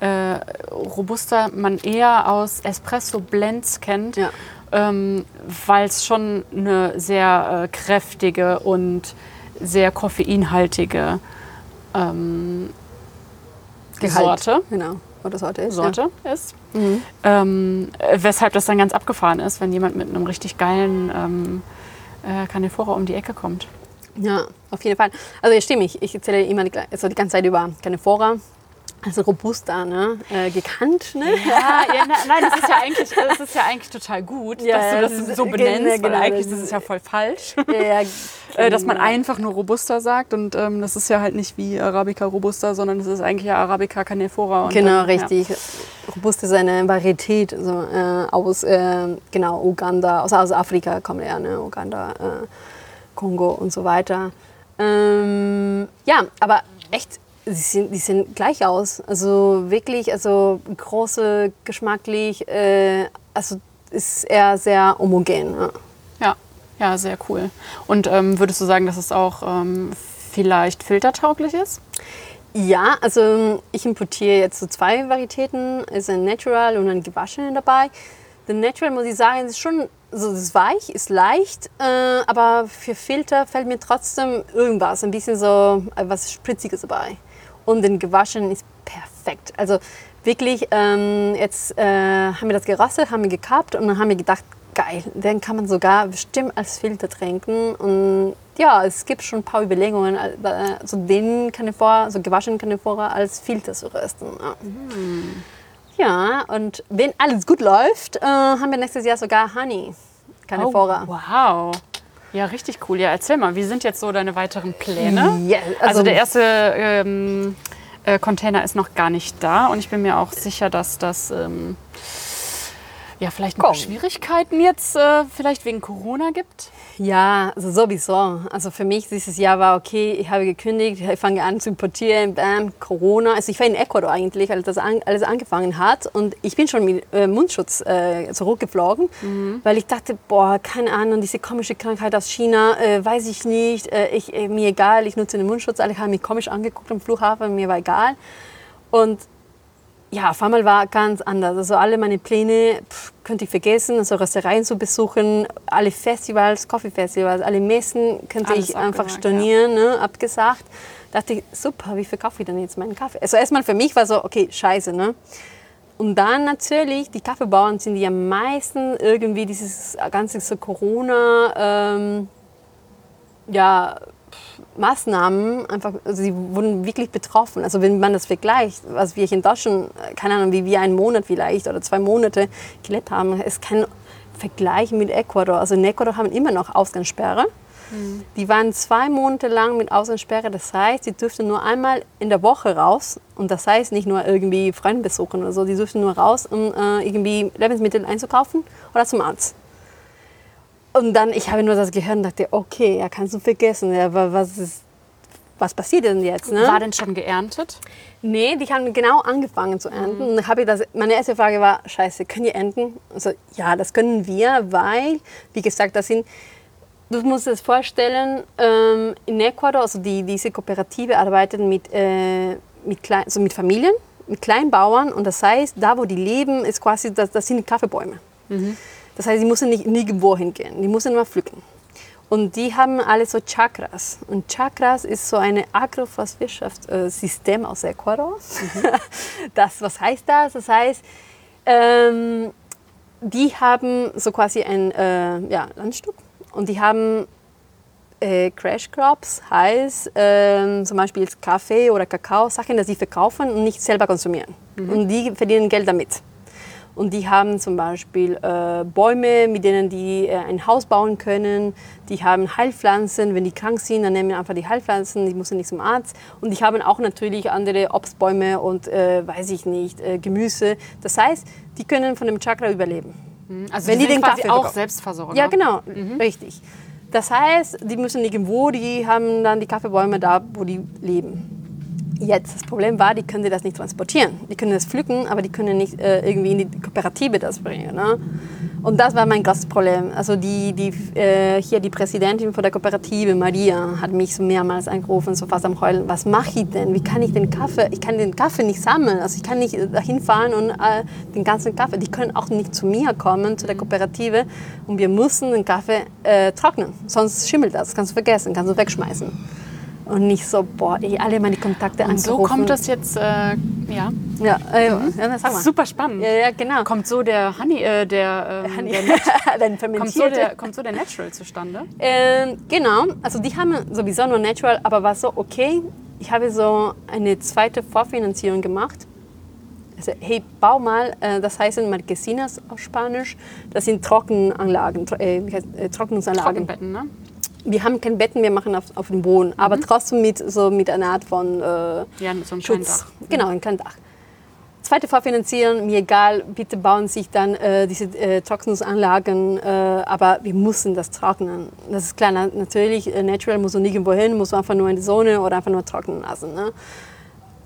äh, Robusta man eher aus Espresso-Blends kennt, Ja. ähm, weil es schon eine sehr äh, kräftige und sehr koffeinhaltige ähm, Gehalt. Sorte, Genau, oder Sorte ist. Sorte ist. Ähm, äh, weshalb das dann ganz abgefahren ist, wenn jemand mit einem richtig geilen ähm, äh, Canephora um die Ecke kommt. Ja, auf jeden Fall. Also ja, stimmt, ich, ich erzähle immer die, also die ganze Zeit über Canephora. Also Robusta, ne? Äh, gekannt, ne? Ja, ja na, nein, das ist ja eigentlich, das ist ja eigentlich total gut, Ja, dass du das das so genau, benennst, weil genau, eigentlich das ist ja voll falsch. Ja, ja, <laughs> Äh, dass man genau. einfach nur Robusta sagt und ähm, das ist ja halt nicht wie Arabica Robusta, sondern das ist eigentlich ja Arabica Canephora. Genau, dann, richtig. Robusta ist eine Varietät also, äh, aus äh, genau, Uganda, also aus Afrika kommt er, ne? Uganda, äh, Kongo und so weiter. Ähm, ja, aber echt, die sehen, die sehen gleich aus. Also wirklich, also große, geschmacklich, äh, also ist eher sehr homogen. Ja. Ja, ja, sehr cool. Und ähm, würdest du sagen, dass es auch ähm, vielleicht filtertauglich ist? Ja, also ich importiere jetzt so zwei Varietäten, ist ein Natural und ein gewaschene dabei. Der Natural muss ich sagen, ist schon, also es ist weich, ist leicht, äh, aber für Filter fällt mir trotzdem irgendwas, ein bisschen so äh, was Spritziges dabei. Und den gewaschenen ist perfekt. Also wirklich, ähm, jetzt äh, haben wir das geröstet, haben wir gekappt und dann haben wir gedacht, geil, den kann man sogar bestimmt als Filter trinken. Und ja, es gibt schon ein paar Überlegungen, äh, so den Canephora, so gewaschenen Canephora als Filter zu rösten. Ja. Ja, und wenn alles gut läuft, äh, haben wir nächstes Jahr sogar Honey Canephora. Oh, wow. Ja, richtig cool. Ja, erzähl mal, wie sind jetzt so deine weiteren Pläne? Ja, Also, der erste ähm, äh, Container ist noch gar nicht da und ich bin mir auch sicher, dass das ähm, ja vielleicht noch. Schwierigkeiten jetzt äh, vielleicht wegen Corona gibt. Ja, also sowieso. Also für mich dieses Jahr war okay, ich habe gekündigt, ich fange an zu importieren, bam, Corona. Also ich war in Ecuador eigentlich, als das an, alles angefangen hat und ich bin schon mit äh, Mundschutz äh, zurückgeflogen, weil ich dachte, boah, keine Ahnung, diese komische Krankheit aus China, äh, weiß ich nicht, äh, ich, äh, mir egal, ich nutze den Mundschutz. Alle haben mich komisch angeguckt am Flughafen, mir war egal. Und ja, auf einmal war ganz anders. Also alle meine Pläne pff, könnte ich vergessen, also Röstereien zu besuchen, alle Festivals, Coffee-Festivals, alle Messen könnte Alles ich einfach stornieren, ne, abgesagt. Dachte ich, super, wie verkaufe ich denn jetzt meinen Kaffee? Also erstmal für mich war so, okay, scheiße, ne? Und dann natürlich, die Kaffeebauern sind die am meisten irgendwie dieses ganze so Corona, ähm, ja, Maßnahmen einfach, also sie wurden wirklich betroffen. Also wenn man das vergleicht, was wir hier in Deutschland, äh, keine Ahnung, wie wir einen Monat vielleicht oder zwei Monate gelebt haben, ist kein Vergleich mit Ecuador. Also in Ecuador haben wir immer noch Ausgangssperre. Die waren zwei Monate lang mit Ausgangssperre. Das heißt, sie dürften nur einmal in der Woche raus. Und das heißt nicht nur irgendwie Freunde besuchen oder so. Die dürften nur raus, um äh, irgendwie Lebensmittel einzukaufen oder zum Arzt. Und dann, ich habe nur das gehört und dachte, okay, ja, kannst du vergessen. Ja, wa- was, ist, was passiert denn jetzt? Ne? War denn schon geerntet? Nee, die haben genau angefangen zu ernten. Und dann habe ich das, meine erste Frage war, scheiße, können die ernten? Also, ja, das können wir, weil, wie gesagt, das sind, du musst dir das vorstellen, ähm, in Ecuador, also die, diese Kooperative arbeitet mit, äh, mit, klein, also mit Familien, mit Kleinbauern. Und das heißt, da wo die leben, ist quasi, das, das sind Kaffeebäume. Das heißt, die müssen nicht nirgendwo hingehen, die müssen nur pflücken. Und die haben alle so Chakras. Und Chakras ist so ein Agroforstwirtschaftssystem aus Ecuador. <laughs> Das, was heißt das? Das heißt, ähm, die haben so quasi ein äh, ja, Landstück und die haben äh, Crash Crops, heißt ähm, zum Beispiel Kaffee oder Kakao, Sachen, die sie verkaufen und nicht selber konsumieren. Und die verdienen Geld damit. Und die haben zum Beispiel äh, Bäume, mit denen die äh, ein Haus bauen können. Die haben Heilpflanzen. Wenn die krank sind, dann nehmen wir einfach die Heilpflanzen. Die müssen nicht zum Arzt. Und die haben auch natürlich andere Obstbäume und, äh, weiß ich nicht, äh, Gemüse. Das heißt, die können von dem Chakra überleben. Also Wenn die die sind den quasi Kaffee auch verkaufen. Selbstversorger. Ja, genau, richtig. Das heißt, die müssen irgendwo, die haben dann die Kaffeebäume da, wo die leben. Jetzt, das Problem war, die können das nicht transportieren. Die können das pflücken, aber die können nicht äh, irgendwie in die Kooperative das bringen. Ne? Und das war mein großes Problem. Also die, die, äh, hier die Präsidentin von der Kooperative, Maria, hat mich so mehrmals angerufen, so fast am Heulen. Was mache ich denn? Wie kann ich den Kaffee, ich kann den Kaffee nicht sammeln. Also ich kann nicht äh, dahin fahren und äh, den ganzen Kaffee, die können auch nicht zu mir kommen, zu der Kooperative. Und wir müssen den Kaffee äh, trocknen, sonst schimmelt das, kannst du vergessen, kannst du wegschmeißen. Und nicht so, boah, ey, alle meine Kontakte Und so angerufen. kommt das jetzt, äh, ja. Ja, äh, ja sag mal. Super spannend. Ja, ja, genau. Kommt so der Honey, äh, der, ähm, Honey. der <laughs> kommt, so der, kommt so der Natural zustande? Ähm, genau, also die haben sowieso nur Natural, aber war so, okay, ich habe so eine zweite Vorfinanzierung gemacht. Also, hey, bau mal, äh, das heißen Marquesinas auf Spanisch, das sind Trockenanlagen, tro äh, heißt, äh, Trocknungsanlagen. Trockenbetten, ne? Wir haben kein Betten, wir machen auf, auf dem Boden, aber Mhm. trotzdem mit, so mit einer Art von äh, Ja, so ein kleines Schutz. Dach. Genau, ein kleines Dach. Zweite Vorfinanzieren, mir egal, bitte bauen sich dann äh, diese äh, Trocknungsanlagen, äh, aber wir müssen das trocknen. Das ist klar, na, natürlich, äh, natural muss man nirgendwo hin, muss man einfach nur in die Sonne oder einfach nur trocknen lassen. Ne?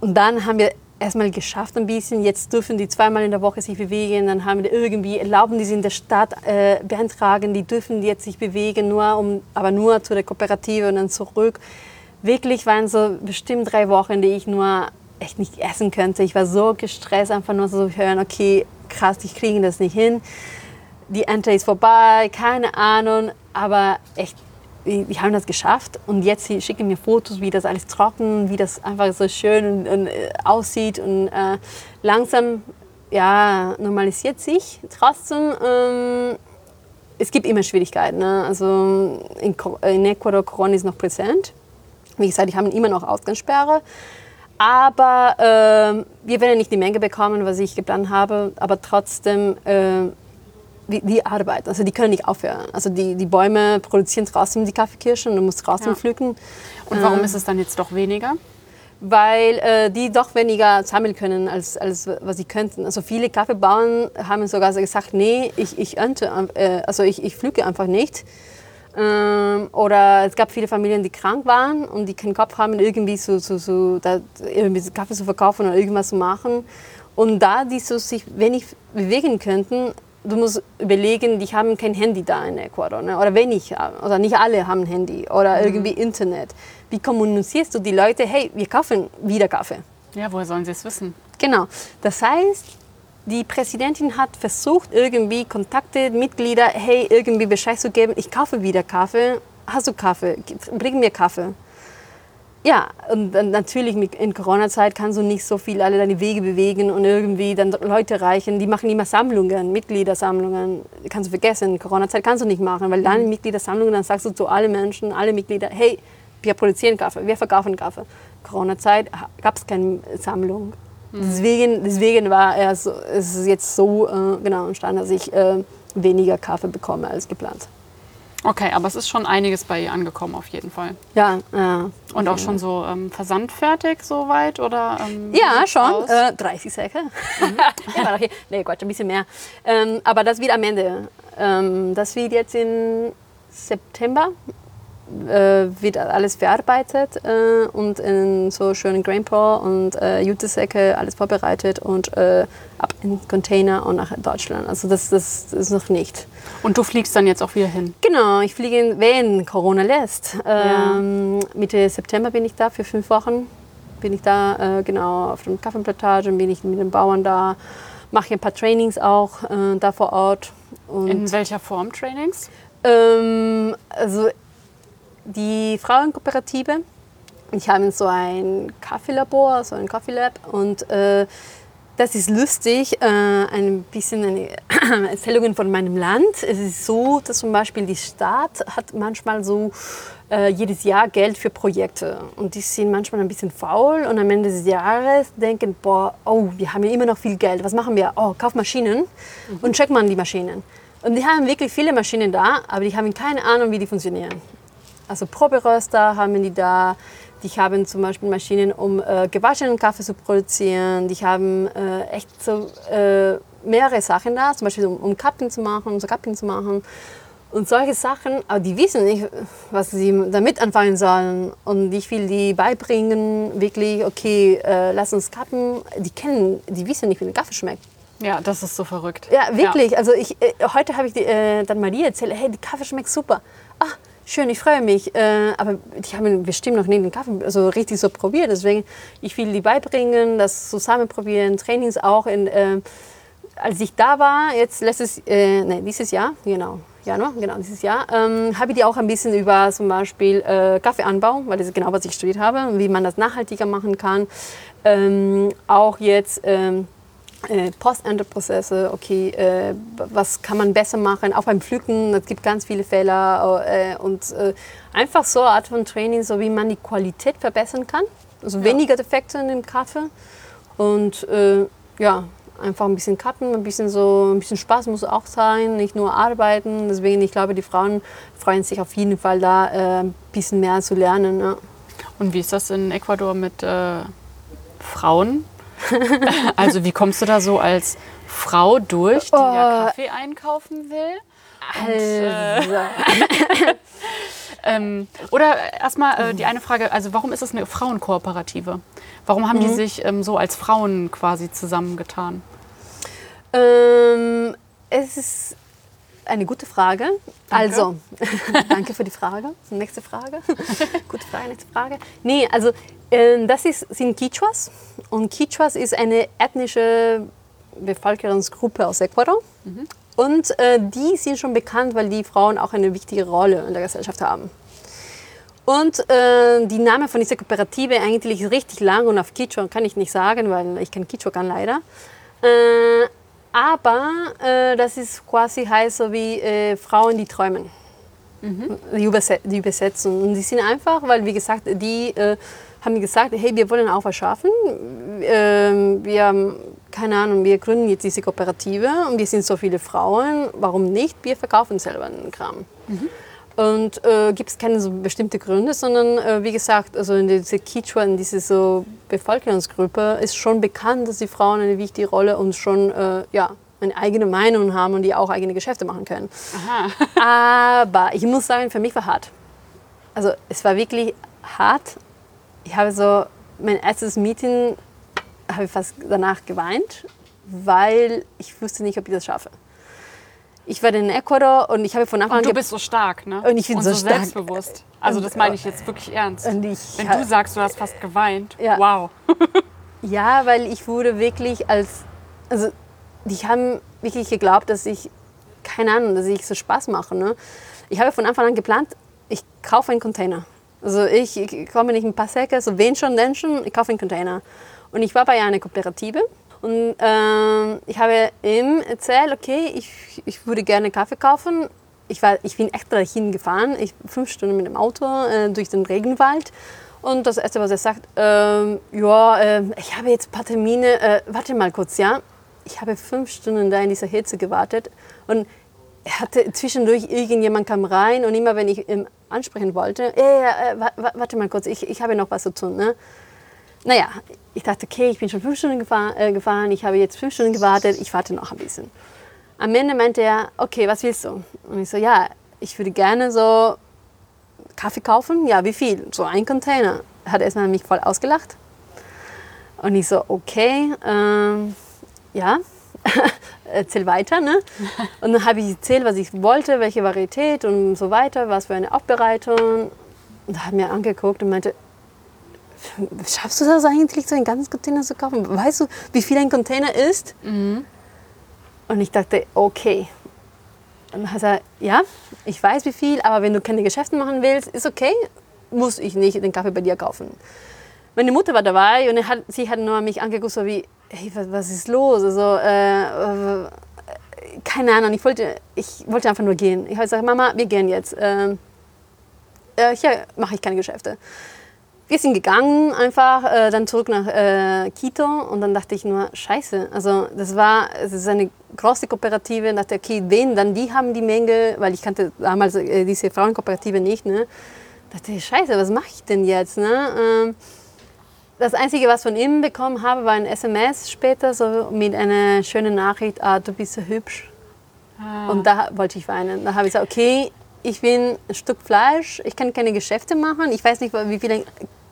Und dann haben wir erstmal geschafft ein bisschen, jetzt dürfen die zweimal in der Woche sich bewegen, dann haben wir irgendwie, erlauben die sie in der Stadt äh, beantragen, die dürfen jetzt sich bewegen, nur um, aber nur zu der Kooperative und dann zurück. Wirklich waren so bestimmt drei Wochen, die ich nur echt nicht essen könnte. Ich war so gestresst, einfach nur so hören, okay, krass, die kriegen das nicht hin. Die Ernte ist vorbei, keine Ahnung, aber echt, die haben das geschafft und jetzt sie schicken mir Fotos, wie das alles trocken, wie das einfach so schön und, und, äh, aussieht und äh, langsam ja, normalisiert sich. Trotzdem, ähm, es gibt immer Schwierigkeiten. Ne? Also in, in Ecuador Corona ist noch präsent. Wie gesagt, die haben immer noch Ausgangssperre. Aber ähm, wir werden nicht die Menge bekommen, was ich geplant habe. Aber trotzdem, äh, die, die arbeiten. Also die können nicht aufhören. Also die, die Bäume produzieren trotzdem die Kaffeekirschen und du musst trotzdem Ja. pflücken. Und warum Ähm, ist es dann jetzt doch weniger? weil äh, die doch weniger sammeln können, als, als was sie könnten. Also viele Kaffeebauern haben sogar gesagt, nee, ich, ich ernte, äh, also ich, ich pflücke einfach nicht. Ähm, oder es gab viele Familien, die krank waren und die keinen Kopf haben, irgendwie so, so, so da, irgendwie Kaffee zu verkaufen oder irgendwas zu machen. Und da die so sich wenig bewegen könnten, du musst überlegen, die haben kein Handy da in Ecuador. Ne? Oder wenig, oder nicht alle haben Handy oder mhm. irgendwie Internet. Wie kommunizierst du die Leute, hey, wir kaufen wieder Kaffee? Ja, woher sollen sie es wissen? Genau. Das heißt, die Präsidentin hat versucht, irgendwie Kontakte, Mitglieder, hey, irgendwie Bescheid zu geben, ich kaufe wieder Kaffee. Hast du Kaffee? Bring mir Kaffee. Ja, und natürlich in Corona-Zeit kannst du nicht so viel alle deine Wege bewegen und irgendwie dann Leute reichen. Die machen immer Sammlungen, Mitgliedersammlungen. Kannst du vergessen, in Corona-Zeit kannst du nicht machen, weil dann mhm. Mitgliedersammlungen, dann sagst du zu allen Menschen, alle Mitglieder, hey, wir produzieren Kaffee, wir verkaufen Kaffee. Corona-Zeit gab es keine Sammlung. Mhm. Deswegen, deswegen war es, es jetzt so äh, genau entstanden, dass ich äh, weniger Kaffee bekomme als geplant. Okay, aber es ist schon einiges bei ihr angekommen auf jeden Fall. Ja, ja. Und auch schon so ähm, versandfertig soweit oder? Ähm, ja, schon. Äh, 30 Säcke. Mhm. <laughs> ja, nee, Gott, ein bisschen mehr. Ähm, aber das wird am Ende. Ähm, das wird jetzt im September äh, wird alles verarbeitet äh, und in so schönen Grainpool und äh, Jutesäcke alles vorbereitet und äh, ab in Container und nach Deutschland. Also das, das, ist noch nicht. Und du fliegst dann jetzt auch wieder hin? Genau, ich fliege, wenn Corona lässt. Ähm, ja. Mitte September bin ich da für fünf Wochen. Bin ich da äh, genau auf der Kaffeeplantage, bin ich mit den Bauern da, mache ein paar Trainings auch äh, da vor Ort. Und in welcher Form Trainings? Ähm, also die Frauenkooperative. Ich habe so ein Kaffeelabor, so ein Kaffeelab und äh, das ist lustig, äh, ein bisschen eine <coughs> Erzählungen von meinem Land. Es ist so, dass zum Beispiel die Stadt hat manchmal so äh, jedes Jahr Geld für Projekte und die sind manchmal ein bisschen faul und am Ende des Jahres denken, boah, oh, wir haben ja immer noch viel Geld, was machen wir? Oh, kauf Maschinen mhm. und check man die Maschinen. Und die haben wirklich viele Maschinen da, aber die haben keine Ahnung, wie die funktionieren. Also Proberöster haben die da. Die haben zum Beispiel Maschinen, um äh, gewaschenen Kaffee zu produzieren. Die haben äh, echt so äh, mehrere Sachen da, zum Beispiel um, um Kappen zu machen, um so Kappen zu machen. Und solche Sachen, aber die wissen nicht, was sie damit anfangen sollen. Und ich will die beibringen, wirklich, okay, äh, lass uns kappen. Die kennen, die wissen nicht, wie ein Kaffee schmeckt. Ja, das ist so verrückt. Ja, wirklich. Ja. Also ich, äh, heute habe ich die, äh, dann Maria erzählt, hey, die Kaffee schmeckt super. Ah, Schön, ich freue mich. Äh, aber die haben bestimmt noch nie den Kaffee also richtig so probiert. Deswegen, ich will die beibringen, das zusammen probieren, Trainings auch. In, äh, als ich da war, jetzt letztes, äh, nee, dieses Jahr, genau, Januar, genau, dieses Jahr, ähm, habe ich die auch ein bisschen über zum Beispiel äh, Kaffeeanbau, weil das ist genau, was ich studiert habe, wie man das nachhaltiger machen kann. Ähm, auch jetzt ähm, äh, Post-Ernteprozesse, okay, äh, was kann man besser machen, auch beim Pflücken, es gibt ganz viele Fehler äh, und äh, einfach so eine Art von Training, so wie man die Qualität verbessern kann, also ja. weniger Defekte in dem Kaffee und äh, ja, einfach ein bisschen kappen, ein bisschen so, ein bisschen Spaß muss auch sein, nicht nur arbeiten, deswegen, ich glaube, die Frauen freuen sich auf jeden Fall da ein bisschen mehr zu lernen. Ja. Und wie ist das in Ecuador mit Frauen? <laughs> also wie kommst du da so als Frau durch, die oh. ja Kaffee einkaufen will? Also. Und, äh, <laughs> ähm, oder erstmal äh, die eine Frage, also warum ist es eine Frauenkooperative? Warum haben mhm. die sich ähm, so als Frauen quasi zusammengetan? Ähm, es ist eine gute Frage. Danke. Also, <laughs> danke für die Frage. Nächste Frage. gute Frage, nächste Frage. Nee, also das ist, sind Quichuas. Und Quichuas ist eine ethnische Bevölkerungsgruppe aus Ecuador. Mhm. Und äh, die sind schon bekannt, weil die Frauen auch eine wichtige Rolle in der Gesellschaft haben. Und äh, die Name von dieser Kooperative eigentlich richtig lang und auf Quichua kann ich nicht sagen, weil ich kein Quichua kann leider. Äh, aber äh, das ist quasi heißt so wie äh, Frauen, die träumen. Mhm. Die, Überset die Übersetzung. Und die sind einfach, weil wie gesagt, die haben gesagt, hey, wir wollen auch was schaffen. Ähm, wir haben, keine Ahnung, wir gründen jetzt diese Kooperative und wir sind so viele Frauen, warum nicht? Wir verkaufen selber den Kram. Mhm. Und äh, gibt es keine so bestimmte Gründe, sondern äh, wie gesagt, also in dieser Kichwa, in dieser so Bevölkerungsgruppe ist schon bekannt, dass die Frauen eine wichtige Rolle und schon äh, ja, eine eigene Meinung haben und die auch eigene Geschäfte machen können. Aber ich muss sagen, für mich war hart. Also es war wirklich hart. Ich habe so mein erstes Meeting habe ich fast danach geweint, weil ich wusste nicht, ob ich das schaffe. Ich war in Ecuador und ich habe von Anfang an Und du bist so stark, ne? Und ich bin so stark. selbstbewusst. Also das meine ich jetzt wirklich ernst. Und Wenn du sagst, du hast fast geweint, Ja. wow. <laughs> Ja, weil ich wurde wirklich als, also die haben wirklich geglaubt, dass ich, keine Ahnung, dass ich so Spaß mache. Ne? Ich habe von Anfang an geplant, ich kaufe einen Container. Also ich, ich komme nicht ein paar Säcke, so wen schon, denn schon, ich kaufe einen Container. Und ich war bei einer Kooperative und ähm, ich habe ihm erzählt, okay, ich, ich würde gerne Kaffee kaufen. Ich, war, ich bin extra hingefahren, ich, fünf Stunden mit dem Auto äh, durch den Regenwald. Und das Erste, was er sagt, ähm, ja, ähm, ich habe jetzt ein paar Termine, äh, warte mal kurz, ja. Ich habe fünf Stunden da in dieser Hitze gewartet und er hatte zwischendurch irgendjemand kam rein und immer wenn ich ihn ansprechen wollte, ja, ja, äh, wa- wa- warte mal kurz, ich, ich habe noch was zu tun. Ne? Naja, ich dachte, okay, ich bin schon fünf Stunden gefahren, äh, gefahren, ich habe jetzt fünf Stunden gewartet, ich warte noch ein bisschen. Am Ende meinte er, okay, was willst du? Und ich so, ja, ich würde gerne so Kaffee kaufen. Ja, wie viel? So ein Container. Er hat erstmal mich voll ausgelacht. Und ich so, okay, ähm, ja, <laughs> erzähl weiter. Ne? Und dann habe ich erzählt, was ich wollte, welche Varietät und so weiter, was für eine Aufbereitung. Und er hat mir angeguckt und meinte, schaffst du das eigentlich, so einen ganzen Container zu kaufen? Weißt du, wie viel ein Container ist? Und ich dachte, okay. Und dann hat er, ja, ich weiß wie viel, aber wenn du keine Geschäfte machen willst, ist okay, muss ich nicht den Kaffee bei dir kaufen. Meine Mutter war dabei und hat, sie hat nur mich angeguckt, so wie, hey, was, ist los? Also, äh, keine Ahnung, ich wollte, ich wollte einfach nur gehen. Ich habe gesagt, Mama, wir gehen jetzt. Ähm, äh, hier mache ich keine Geschäfte. Wir sind gegangen einfach, äh, dann zurück nach äh, Quito und dann dachte ich nur, scheiße, also das war, es ist eine große Kooperative, und dachte, okay, wen, dann die haben die Menge, weil ich kannte damals äh, diese Frauenkooperative nicht, ne? dachte ich, scheiße, was mache ich denn jetzt, ne? Ähm, das Einzige, was von ihm bekommen habe, war ein SMS später, so mit einer schönen Nachricht, ah, du bist so hübsch. Und da wollte ich weinen. Da habe ich gesagt, okay, ich bin ein Stück Fleisch, ich kann keine Geschäfte machen, ich weiß nicht, wie viel ein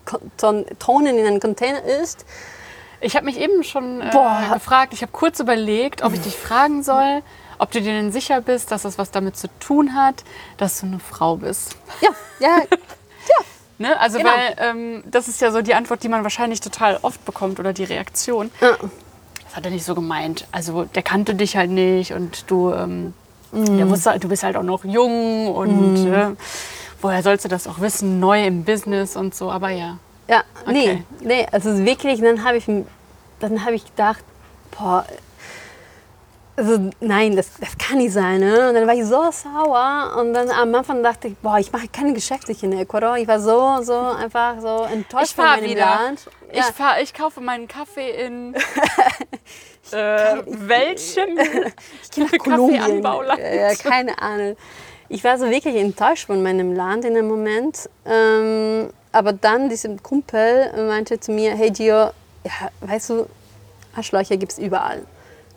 Ko- Ton- Tonnen in einem Container ist. Ich habe mich eben schon äh, gefragt, ich habe kurz überlegt, ob ich dich fragen soll, ob du dir denn sicher bist, dass das was damit zu tun hat, dass du eine Frau bist. Ja, ja, <laughs> Ne? Also Genau. weil ähm, das ist ja so die Antwort, die man wahrscheinlich total oft bekommt oder die Reaktion. Ja. Das hat er nicht so gemeint. Also der kannte dich halt nicht und du, ähm, der wusste, du bist halt auch noch jung und äh, woher sollst du das auch wissen, neu im Business und so. Aber ja, ja, nee, Okay. nee, also wirklich, dann habe ich, dann habe ich gedacht, boah, also nein, das, das kann nicht sein. Ne? Und dann war ich so sauer und dann am Anfang dachte ich, boah, ich mache keine Geschäfte hier in Ecuador. Ich war so, so einfach so enttäuscht Ich von meinem wieder. Land. ich, fahr, ich kaufe meinen Kaffee in <laughs> äh, welchem <laughs> Kaffeeanbauland? Ja, keine Ahnung. Ich war so wirklich enttäuscht von meinem Land in dem Moment. Ähm, aber dann dieser Kumpel meinte zu mir, hey Gio, ja, weißt du, Arschlöcher gibt es überall.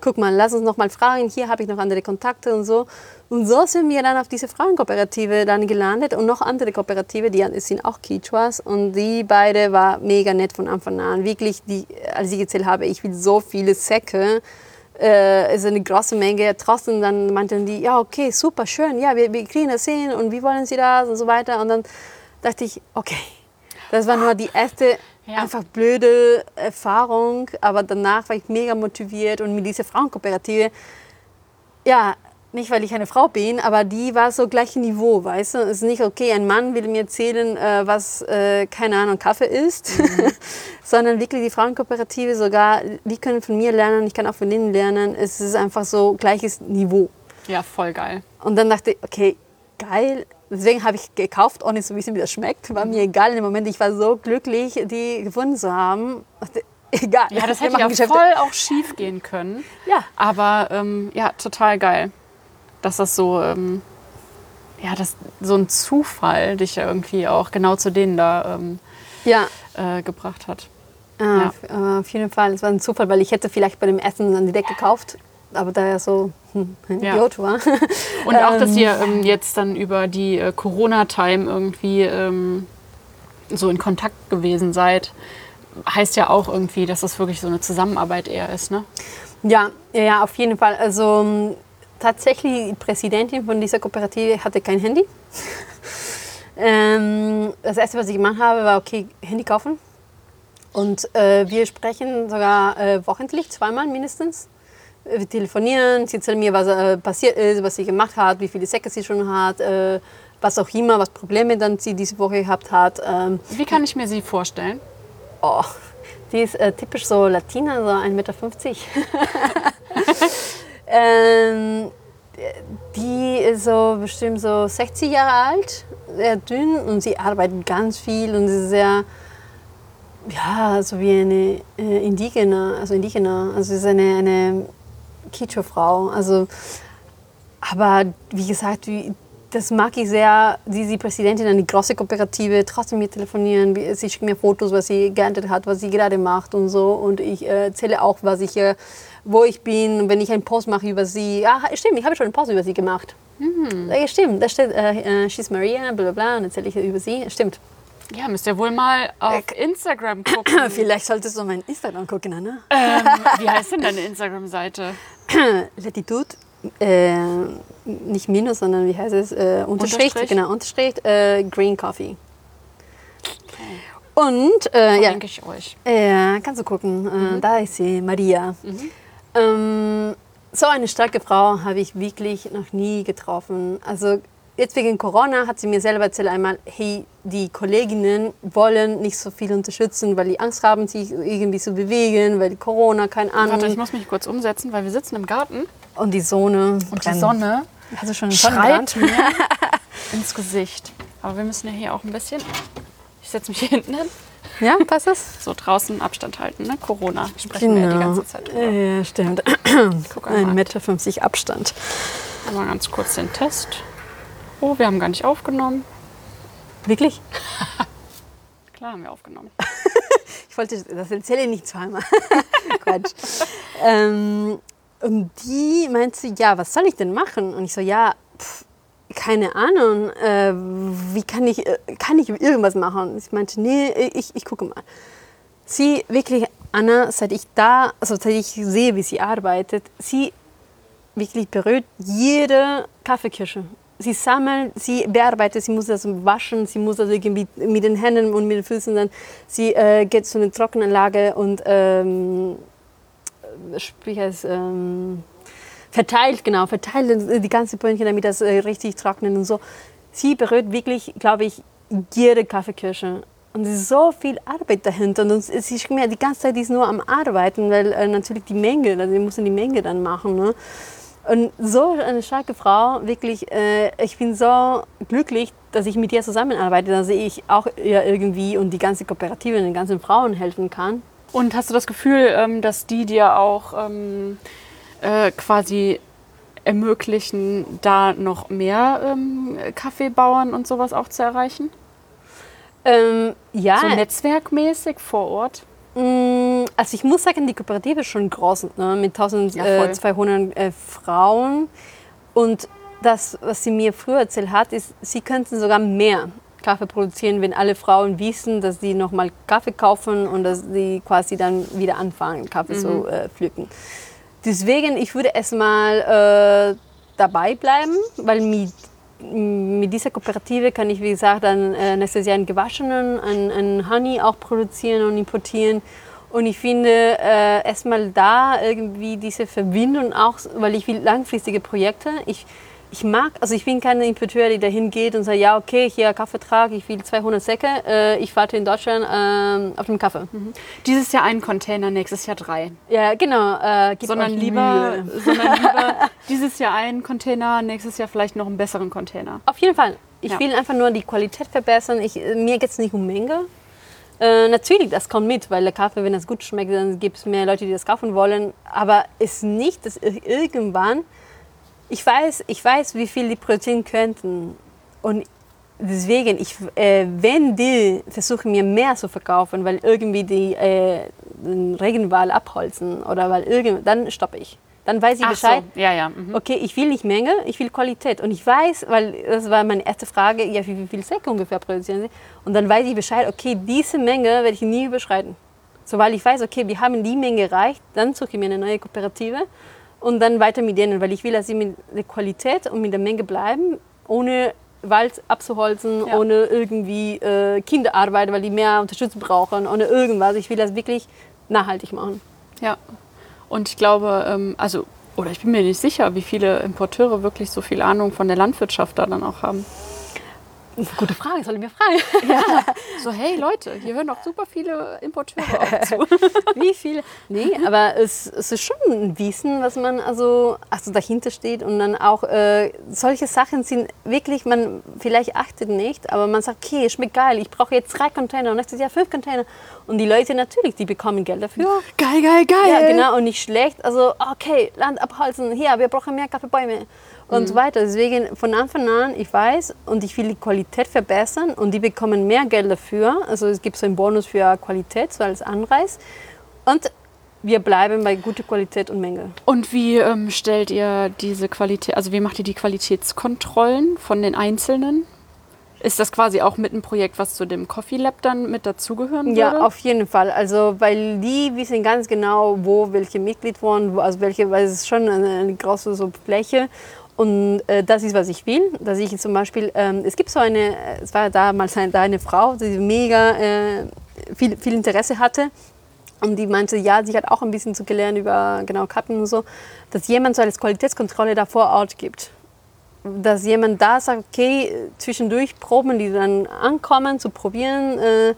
Guck mal, lass uns noch mal fragen. Hier habe ich noch andere Kontakte und so. Und so sind wir dann auf diese Frauenkooperative dann gelandet und noch andere Kooperative, die sind auch Quichuas. Und die beide war mega nett von Anfang an. Wirklich, die, als ich erzählt habe, ich will so viele Säcke äh, ist eine große Menge. Trotzdem dann meinten die, ja, okay, super, schön, ja, wir, wir kriegen das hin und wie wollen Sie das und so weiter. Und dann dachte ich, okay, das war nur die erste Ja. einfach blöde Erfahrung, aber danach war ich mega motiviert und mit dieser Frauenkooperative, ja, nicht weil ich eine Frau bin, aber die war so gleiche Niveau, weißt du? Es ist nicht okay, ein Mann will mir erzählen, äh, was, äh, keine Ahnung, Kaffee ist, <laughs> sondern wirklich die Frauenkooperative sogar, die können von mir lernen, ich kann auch von denen lernen. Es ist einfach so gleiches Niveau. Ja, voll geil. Und dann dachte ich, okay, geil. Deswegen habe ich gekauft, ohne zu wissen, wie das schmeckt. War mir egal. In dem Moment, ich war so glücklich, die gefunden zu haben. <laughs> Egal. Ja, das hätte ja Geschäfte. voll auch schief gehen können. Ja. Aber ähm, ja, total geil, dass das so, ähm, ja, das so ein Zufall dich ja irgendwie auch genau zu denen da ähm, Ja, äh, gebracht hat. Ah, Ja. auf, äh, auf jeden Fall. Es war ein Zufall, weil ich hätte vielleicht bei dem Essen an die Decke gekauft, aber da er so hm, ein Ja. Idiot war. <laughs> Und auch, dass Ähm, ihr ähm, jetzt dann über die äh, Corona-Time irgendwie ähm, so in Kontakt gewesen seid, heißt ja auch irgendwie, dass das wirklich so eine Zusammenarbeit eher ist, ne? Ja, ja, auf jeden Fall. Also m, tatsächlich, die Präsidentin von dieser Kooperative hatte kein Handy. <laughs> ähm, das erste, was ich gemacht habe, war, okay, Handy kaufen. Und äh, wir sprechen sogar äh, wochentlich, zweimal mindestens. Äh, Wir telefonieren, sie erzählt mir, was äh, passiert ist, was sie gemacht hat, wie viele Säcke sie schon hat, äh, was auch immer, was Probleme dann sie diese Woche gehabt hat. Ähm, Wie kann ich mir sie vorstellen? Oh, die ist äh, typisch so Latina, so 1,50 Meter. <laughs> ähm, die ist so bestimmt so 60 Jahre alt, sehr dünn und sie arbeitet ganz viel und sie ist sehr, ja, so wie eine äh, Indigene, also Indigene, also ist eine, eine Quichua-Frau. Also, aber wie gesagt, wie, das mag ich sehr. Sie ist die Präsidentin einer großen Kooperative, trotzdem mit telefonieren. Sie schickt mir Fotos, was sie geerntet hat, was sie gerade macht und so. Und ich äh, erzähle auch, was ich, äh, wo ich bin, wenn ich einen Post mache über sie. Ja, stimmt, ich habe schon einen Post über sie gemacht. Ja, stimmt, da steht, äh, äh, she's Maria, bla bla bla, und erzähle ich über sie. Stimmt. Ja, müsst ihr wohl mal auf Instagram <coughs> gucken. Vielleicht solltest du mein Instagram gucken, Anna. ähm, <laughs> wie heißt denn deine Instagram-Seite? <coughs> Latitude, äh, nicht Minus, sondern wie heißt es? Äh, Unterstrich, Unterstrich? genau, Unterstrich, äh, Green Coffee. Und, äh, ja, Verlinke ich euch. ja, kannst du gucken, äh, da ist sie, Maria. Ähm, so eine starke Frau habe ich wirklich noch nie getroffen. Also jetzt wegen Corona hat sie mir selber erzählt einmal, hey, die Kolleginnen wollen nicht so viel unterstützen, weil die Angst haben, sich irgendwie zu bewegen, weil Corona, kein Ahnung. Warte, ich muss mich kurz umsetzen, weil wir sitzen im Garten und die Sonne. und die Sonne Hast du schon schreit mir <laughs> ins Gesicht. Aber wir müssen ja hier auch ein bisschen. Ich setze mich hier hinten hin. Ja, passt das? So draußen Abstand halten, ne? Corona sprechen wir ja die ganze Zeit drüber. Ja, stimmt. Guck einmal. 1,50 Meter Abstand. Mal ganz kurz den Test. Oh, wir haben gar nicht aufgenommen. Wirklich? <laughs> Klar haben wir aufgenommen. <laughs> Ich wollte, das erzähle ich nicht zweimal. <laughs> Quatsch. ähm, und die meinte, ja, was soll ich denn machen? Und ich so, ja, pff, keine Ahnung, äh, wie kann ich, äh, kann ich irgendwas machen? Ich meinte, nee, ich, ich gucke mal. Sie wirklich, Anna, seit ich da, also seit ich sehe, wie sie arbeitet, sie wirklich berührt jede Kaffeekirche. Sie sammelt, sie bearbeitet, sie muss das waschen, sie muss das irgendwie mit den Händen und mit den Füßen dann. Sie äh, geht zu einer Trockenanlage und ähm, heißt, ähm, verteilt, genau, verteilt die ganzen Brötchen, damit das äh, richtig trocknet und so. Sie berührt wirklich, glaube ich, jede Kaffeekirche. Und es ist so viel Arbeit dahinter. Und es ist mir die ganze Zeit ist nur am Arbeiten, weil äh, natürlich die Menge, also die müssen die Menge dann machen. Ne? Und so eine starke Frau, wirklich, äh, ich bin so glücklich, dass ich mit ihr zusammenarbeite, dass ich auch ihr irgendwie und die ganze Kooperative, den ganzen Frauen helfen kann. Und hast du das Gefühl, ähm, dass die dir auch ähm, äh, quasi ermöglichen, da noch mehr ähm, Kaffeebauern und sowas auch zu erreichen? Ähm, ja, So netzwerkmäßig vor Ort? Mm, Also ich muss sagen, die Kooperative ist schon groß, ne? mit Ja, voll. 1200 äh, Frauen. Und das, was sie mir früher erzählt hat, ist, sie könnten sogar mehr Kaffee produzieren, wenn alle Frauen wissen, dass sie nochmal Kaffee kaufen und dass sie quasi dann wieder anfangen, Kaffee zu äh, pflücken. Deswegen, ich würde erstmal äh, dabei bleiben, weil mit, mit dieser Kooperative kann ich, wie gesagt, dann äh, nächstes Jahr einen gewaschenen, einen, einen Honey auch produzieren und importieren. Und ich finde äh, erstmal da irgendwie diese Verbindung auch, weil ich will langfristige Projekte. Ich, ich mag, also ich bin keine Importeur, die dahin geht und sagt, ja okay, hier Kaffeetrag, ich will 200 Säcke, äh, ich warte in Deutschland ähm, auf dem Kaffee. Dieses Jahr ein Container, nächstes Jahr drei. Ja, genau. Äh, <laughs> Sondern lieber, sondern <laughs> lieber dieses Jahr einen Container, nächstes Jahr vielleicht noch einen besseren Container. Auf jeden Fall. Ich Ja. will einfach nur die Qualität verbessern. Ich, äh, mir geht es nicht um Menge. Äh, natürlich, das kommt mit, weil der Kaffee, wenn das gut schmeckt, dann gibt es mehr Leute, die das kaufen wollen. Aber es ist nicht, dass ir- irgendwann, ich weiß, ich weiß, wie viel die produzieren könnten. und deswegen, ich, äh, wenn die versuchen mir mehr zu verkaufen, weil irgendwie die äh, den Regenwald abholzen oder weil irgend, dann stoppe ich. Dann weiß ich Ach Bescheid. So. Ja, ja. Mhm. Okay, ich will nicht Menge, ich will Qualität. Und ich weiß, weil das war meine erste Frage, ja, wie, wie viel Säcke ungefähr produzieren Sie? Und dann weiß ich Bescheid, okay, diese Menge werde ich nie überschreiten. So, weil ich weiß, okay, wir haben die Menge erreicht, dann suche ich mir eine neue Kooperative und dann weiter mit denen, weil ich will, dass sie mit der Qualität und mit der Menge bleiben, ohne Wald abzuholzen, Ja. ohne irgendwie äh, Kinderarbeit, weil die mehr Unterstützung brauchen, ohne irgendwas. Ich will das wirklich nachhaltig machen. Ja. Und ich glaube, ähm, also, oder ich bin mir nicht sicher, wie viele Importeure wirklich so viel Ahnung von der Landwirtschaft da dann auch haben. Gute Frage, soll ich mir fragen? <laughs> So, hey Leute, hier hören auch super viele Importeure auch zu. <laughs> Wie viele? Nee, aber es, es ist schon ein Wissen, was man also, also dahinter steht. Und dann auch äh, solche Sachen sind wirklich, man vielleicht achtet nicht, aber man sagt, okay, schmeckt geil, ich brauche jetzt drei Container und nächstes Jahr fünf Container. Und die Leute natürlich, die bekommen Geld dafür. Geil, geil, geil. Ja, genau, und nicht schlecht. Also, okay, Land abholzen, hier, wir brauchen mehr Kaffeebäume und so weiter. Deswegen von Anfang an, ich weiß und ich will die Qualität verbessern und die bekommen mehr Geld dafür. Also es gibt so einen Bonus für Qualität, so als Anreiz. Und wir bleiben bei guter Qualität und Menge. Und wie ähm, stellt ihr diese Qualität, also wie macht ihr die Qualitätskontrollen von den Einzelnen? Ist das quasi auch mit einem Projekt, was zu dem Coffee Lab dann mit dazugehören würde? Ja, auf jeden Fall. Also, weil die wissen ganz genau, wo welche Mitglied wo- also welche, weil es ist schon eine, eine große so Fläche. Und äh, das ist, was ich will. Dass ich zum Beispiel, ähm, es gibt so eine, es war damals eine, da eine Frau, die mega äh, viel, viel Interesse hatte. Und die meinte, ja, sie hat auch ein bisschen zu gelernt über genau Karten und so, dass jemand so als Qualitätskontrolle da vor Ort gibt dass jemand da sagt, okay, zwischendurch Proben, die dann ankommen, zu probieren, äh,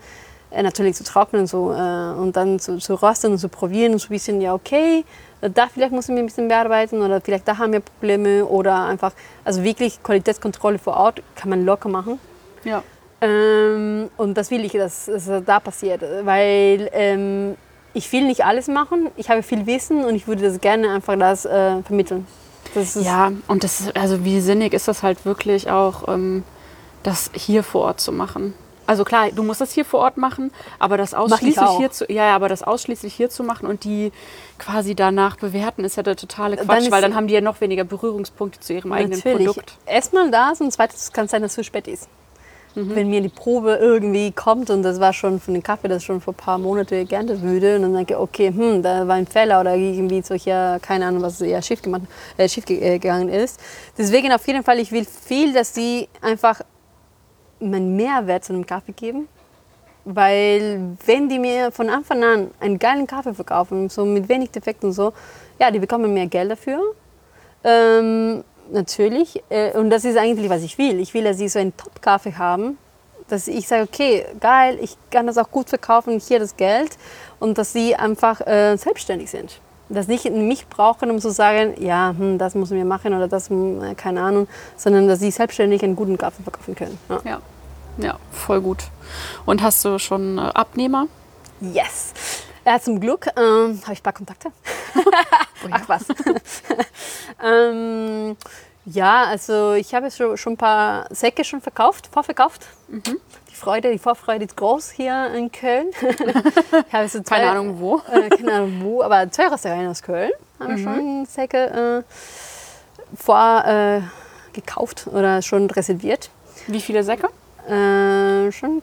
äh, natürlich zu trocknen so, äh, und dann zu, zu rösten und zu probieren und zu wissen, ja, okay, da vielleicht müssen wir ein bisschen bearbeiten oder vielleicht da haben wir Probleme oder einfach, also wirklich Qualitätskontrolle vor Ort kann man locker machen. ja. Ähm, und das will ich, dass dass da passiert, weil ähm, ich will nicht alles machen, ich habe viel Wissen und ich würde das gerne einfach das äh, vermitteln. Das Ja, und das ist, also wie sinnig ist das halt wirklich auch, ähm, das hier vor Ort zu machen. Also klar, du musst das hier vor Ort machen, aber das ausschließlich auch. hier zu, ja, aber das ausschließlich hier zu machen und die quasi danach bewerten, ist ja der totale Dann Quatsch, ist- weil dann haben die ja noch weniger Berührungspunkte zu ihrem eigenen Natürlich. Produkt. Erstmal das und zweitens kann es sein, dass es zu spät ist. Mhm. Wenn mir die Probe irgendwie kommt und das war schon von dem Kaffee, das schon vor ein paar Monaten geerntet wurde und dann denke ich, okay, hm, da war ein Fehler oder irgendwie solcher, keine Ahnung, was ja schief, gemacht, äh, schief äh, gegangen ist. Deswegen auf jeden Fall, ich will viel, dass sie einfach einen Mehrwert zu einem Kaffee geben. Weil wenn die mir von Anfang an einen geilen Kaffee verkaufen, so mit wenig Defekten und so, ja, die bekommen mehr Geld dafür. Ähm, natürlich. Äh, und das ist eigentlich, was ich will. Ich will, dass sie so einen Top-Kaffee haben, dass ich sage, okay, geil, ich kann das auch gut verkaufen, hier das Geld. Und dass sie einfach äh, selbstständig sind. Dass nicht mich brauchen, um zu sagen, ja, hm, das müssen wir machen oder das, hm, äh, keine Ahnung, sondern dass sie selbstständig einen guten Kaffee verkaufen können. Ja. Ja, ja, voll gut. Und hast du schon äh, Abnehmer? Yes! Ja, zum Glück ähm, habe ich ein paar Kontakte. <laughs> Ach was. <laughs> ähm, ja, also ich habe schon, schon ein paar Säcke schon verkauft, vorverkauft. Die Freude, die Vorfreude ist groß hier in Köln. <laughs> ich habe so zwei, Keine Ahnung wo. Äh, keine Ahnung wo, aber zwei Restaurants aus Köln haben wir schon Säcke äh, vor äh, gekauft oder schon reserviert. Wie viele Säcke? Äh, schon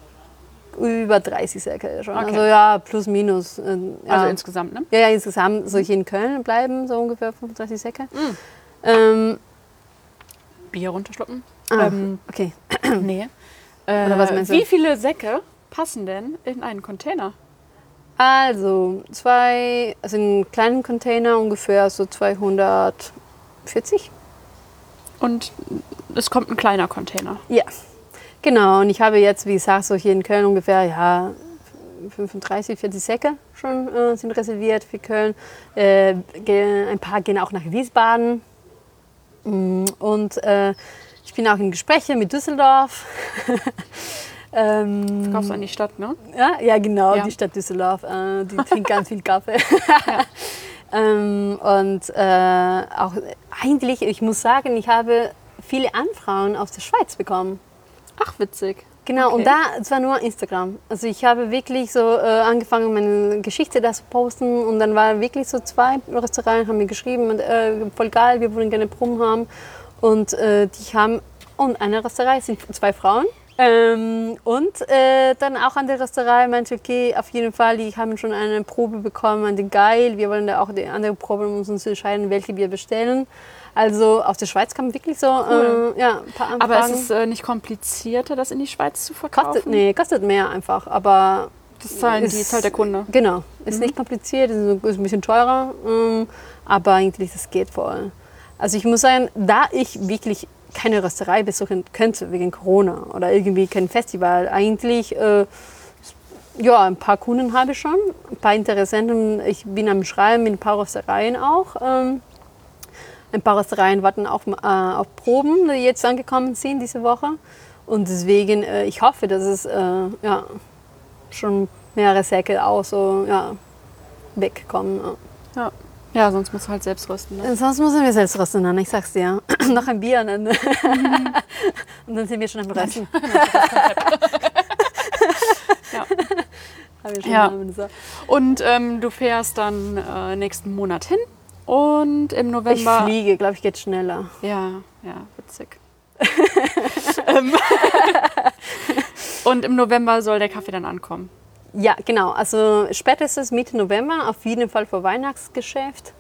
über 30 Säcke schon. Okay. Also ja, plus minus. äh, ja. Also insgesamt, ne? Ja, ja, insgesamt soll ich in Köln bleiben, so ungefähr 35 Säcke. Ähm, Bier runterschlucken? ah, Ähm, okay. nee. Äh, Oder was meinst du? Wie viele Säcke passen denn in einen Container? Also zwei, also in kleinen Container ungefähr so 240. Und es kommt ein kleiner Container. Ja, genau. Und ich habe jetzt, wie gesagt, so hier in Köln ungefähr, ja, 35, 40 Säcke schon äh, sind reserviert für Köln. Äh, ein paar gehen auch nach Wiesbaden. Mm, Und äh, bin auch in Gesprächen mit Düsseldorf. <laughs> ähm, Kaufst du an die Stadt, ne? ja, ja, genau, Ja. die Stadt Düsseldorf. Äh, die <laughs> trinkt ganz viel Kaffee. <laughs> ähm, und äh, auch eigentlich, ich muss sagen, ich habe viele Anfragen aus der Schweiz bekommen. Ach, witzig. Genau, Okay. und da, es war nur Instagram. Also ich habe wirklich so äh, angefangen, meine Geschichte da zu posten und dann waren wirklich so zwei Restaurants, haben mir geschrieben, und, äh, voll geil, wir wollen gerne Proben haben. Und äh, die haben, und eine es sind zwei Frauen. Ähm, und äh, dann auch an der Restaurant meinte, okay, auf jeden Fall, die haben schon eine Probe bekommen, und geil, wir wollen da auch die andere Probe, um uns zu entscheiden, welche wir bestellen. Also aus der Schweiz kam wirklich so Cool. äh, ja, ein paar Anfragen. Aber ist es äh, nicht komplizierter, das in die Schweiz zu verkaufen? Kostet, nee, kostet mehr einfach, aber Das zahlen die, ist- zahlt der Kunde. Genau, ist nicht kompliziert, ist ist ein bisschen teurer, ähm, aber eigentlich das geht voll. Also ich muss sagen, da ich wirklich keine Rösterei besuchen könnte wegen Corona oder irgendwie kein Festival, eigentlich äh, ja, ein paar Kunden habe ich schon, ein paar Interessenten. Ich bin am Schreiben mit ein paar Röstereien auch. Ähm, ein paar Röstereien warten auf, äh, auf Proben, die jetzt angekommen sind diese Woche. Und deswegen, äh, ich hoffe, dass es äh, ja, schon mehrere Säcke auch so ja, wegkommen. Ja. Ja. ja, sonst musst du halt selbst rösten. Ne? Sonst müssen wir selbst rösten, dann, ich sag's dir. <clears throat> Noch ein Bier dann, <laughs> und dann sind wir schon am Rösten. <laughs> <laughs> Ja. Haben wir schon Ja. Und ähm, du fährst dann äh, nächsten Monat hin und im Ich November. fliege, glaube ich, geht schneller. Ja, ja, witzig. Ähm, und im November soll der Kaffee dann ankommen. Ja, genau. Also spätestens Mitte November, auf jeden Fall für Weihnachtsgeschäft.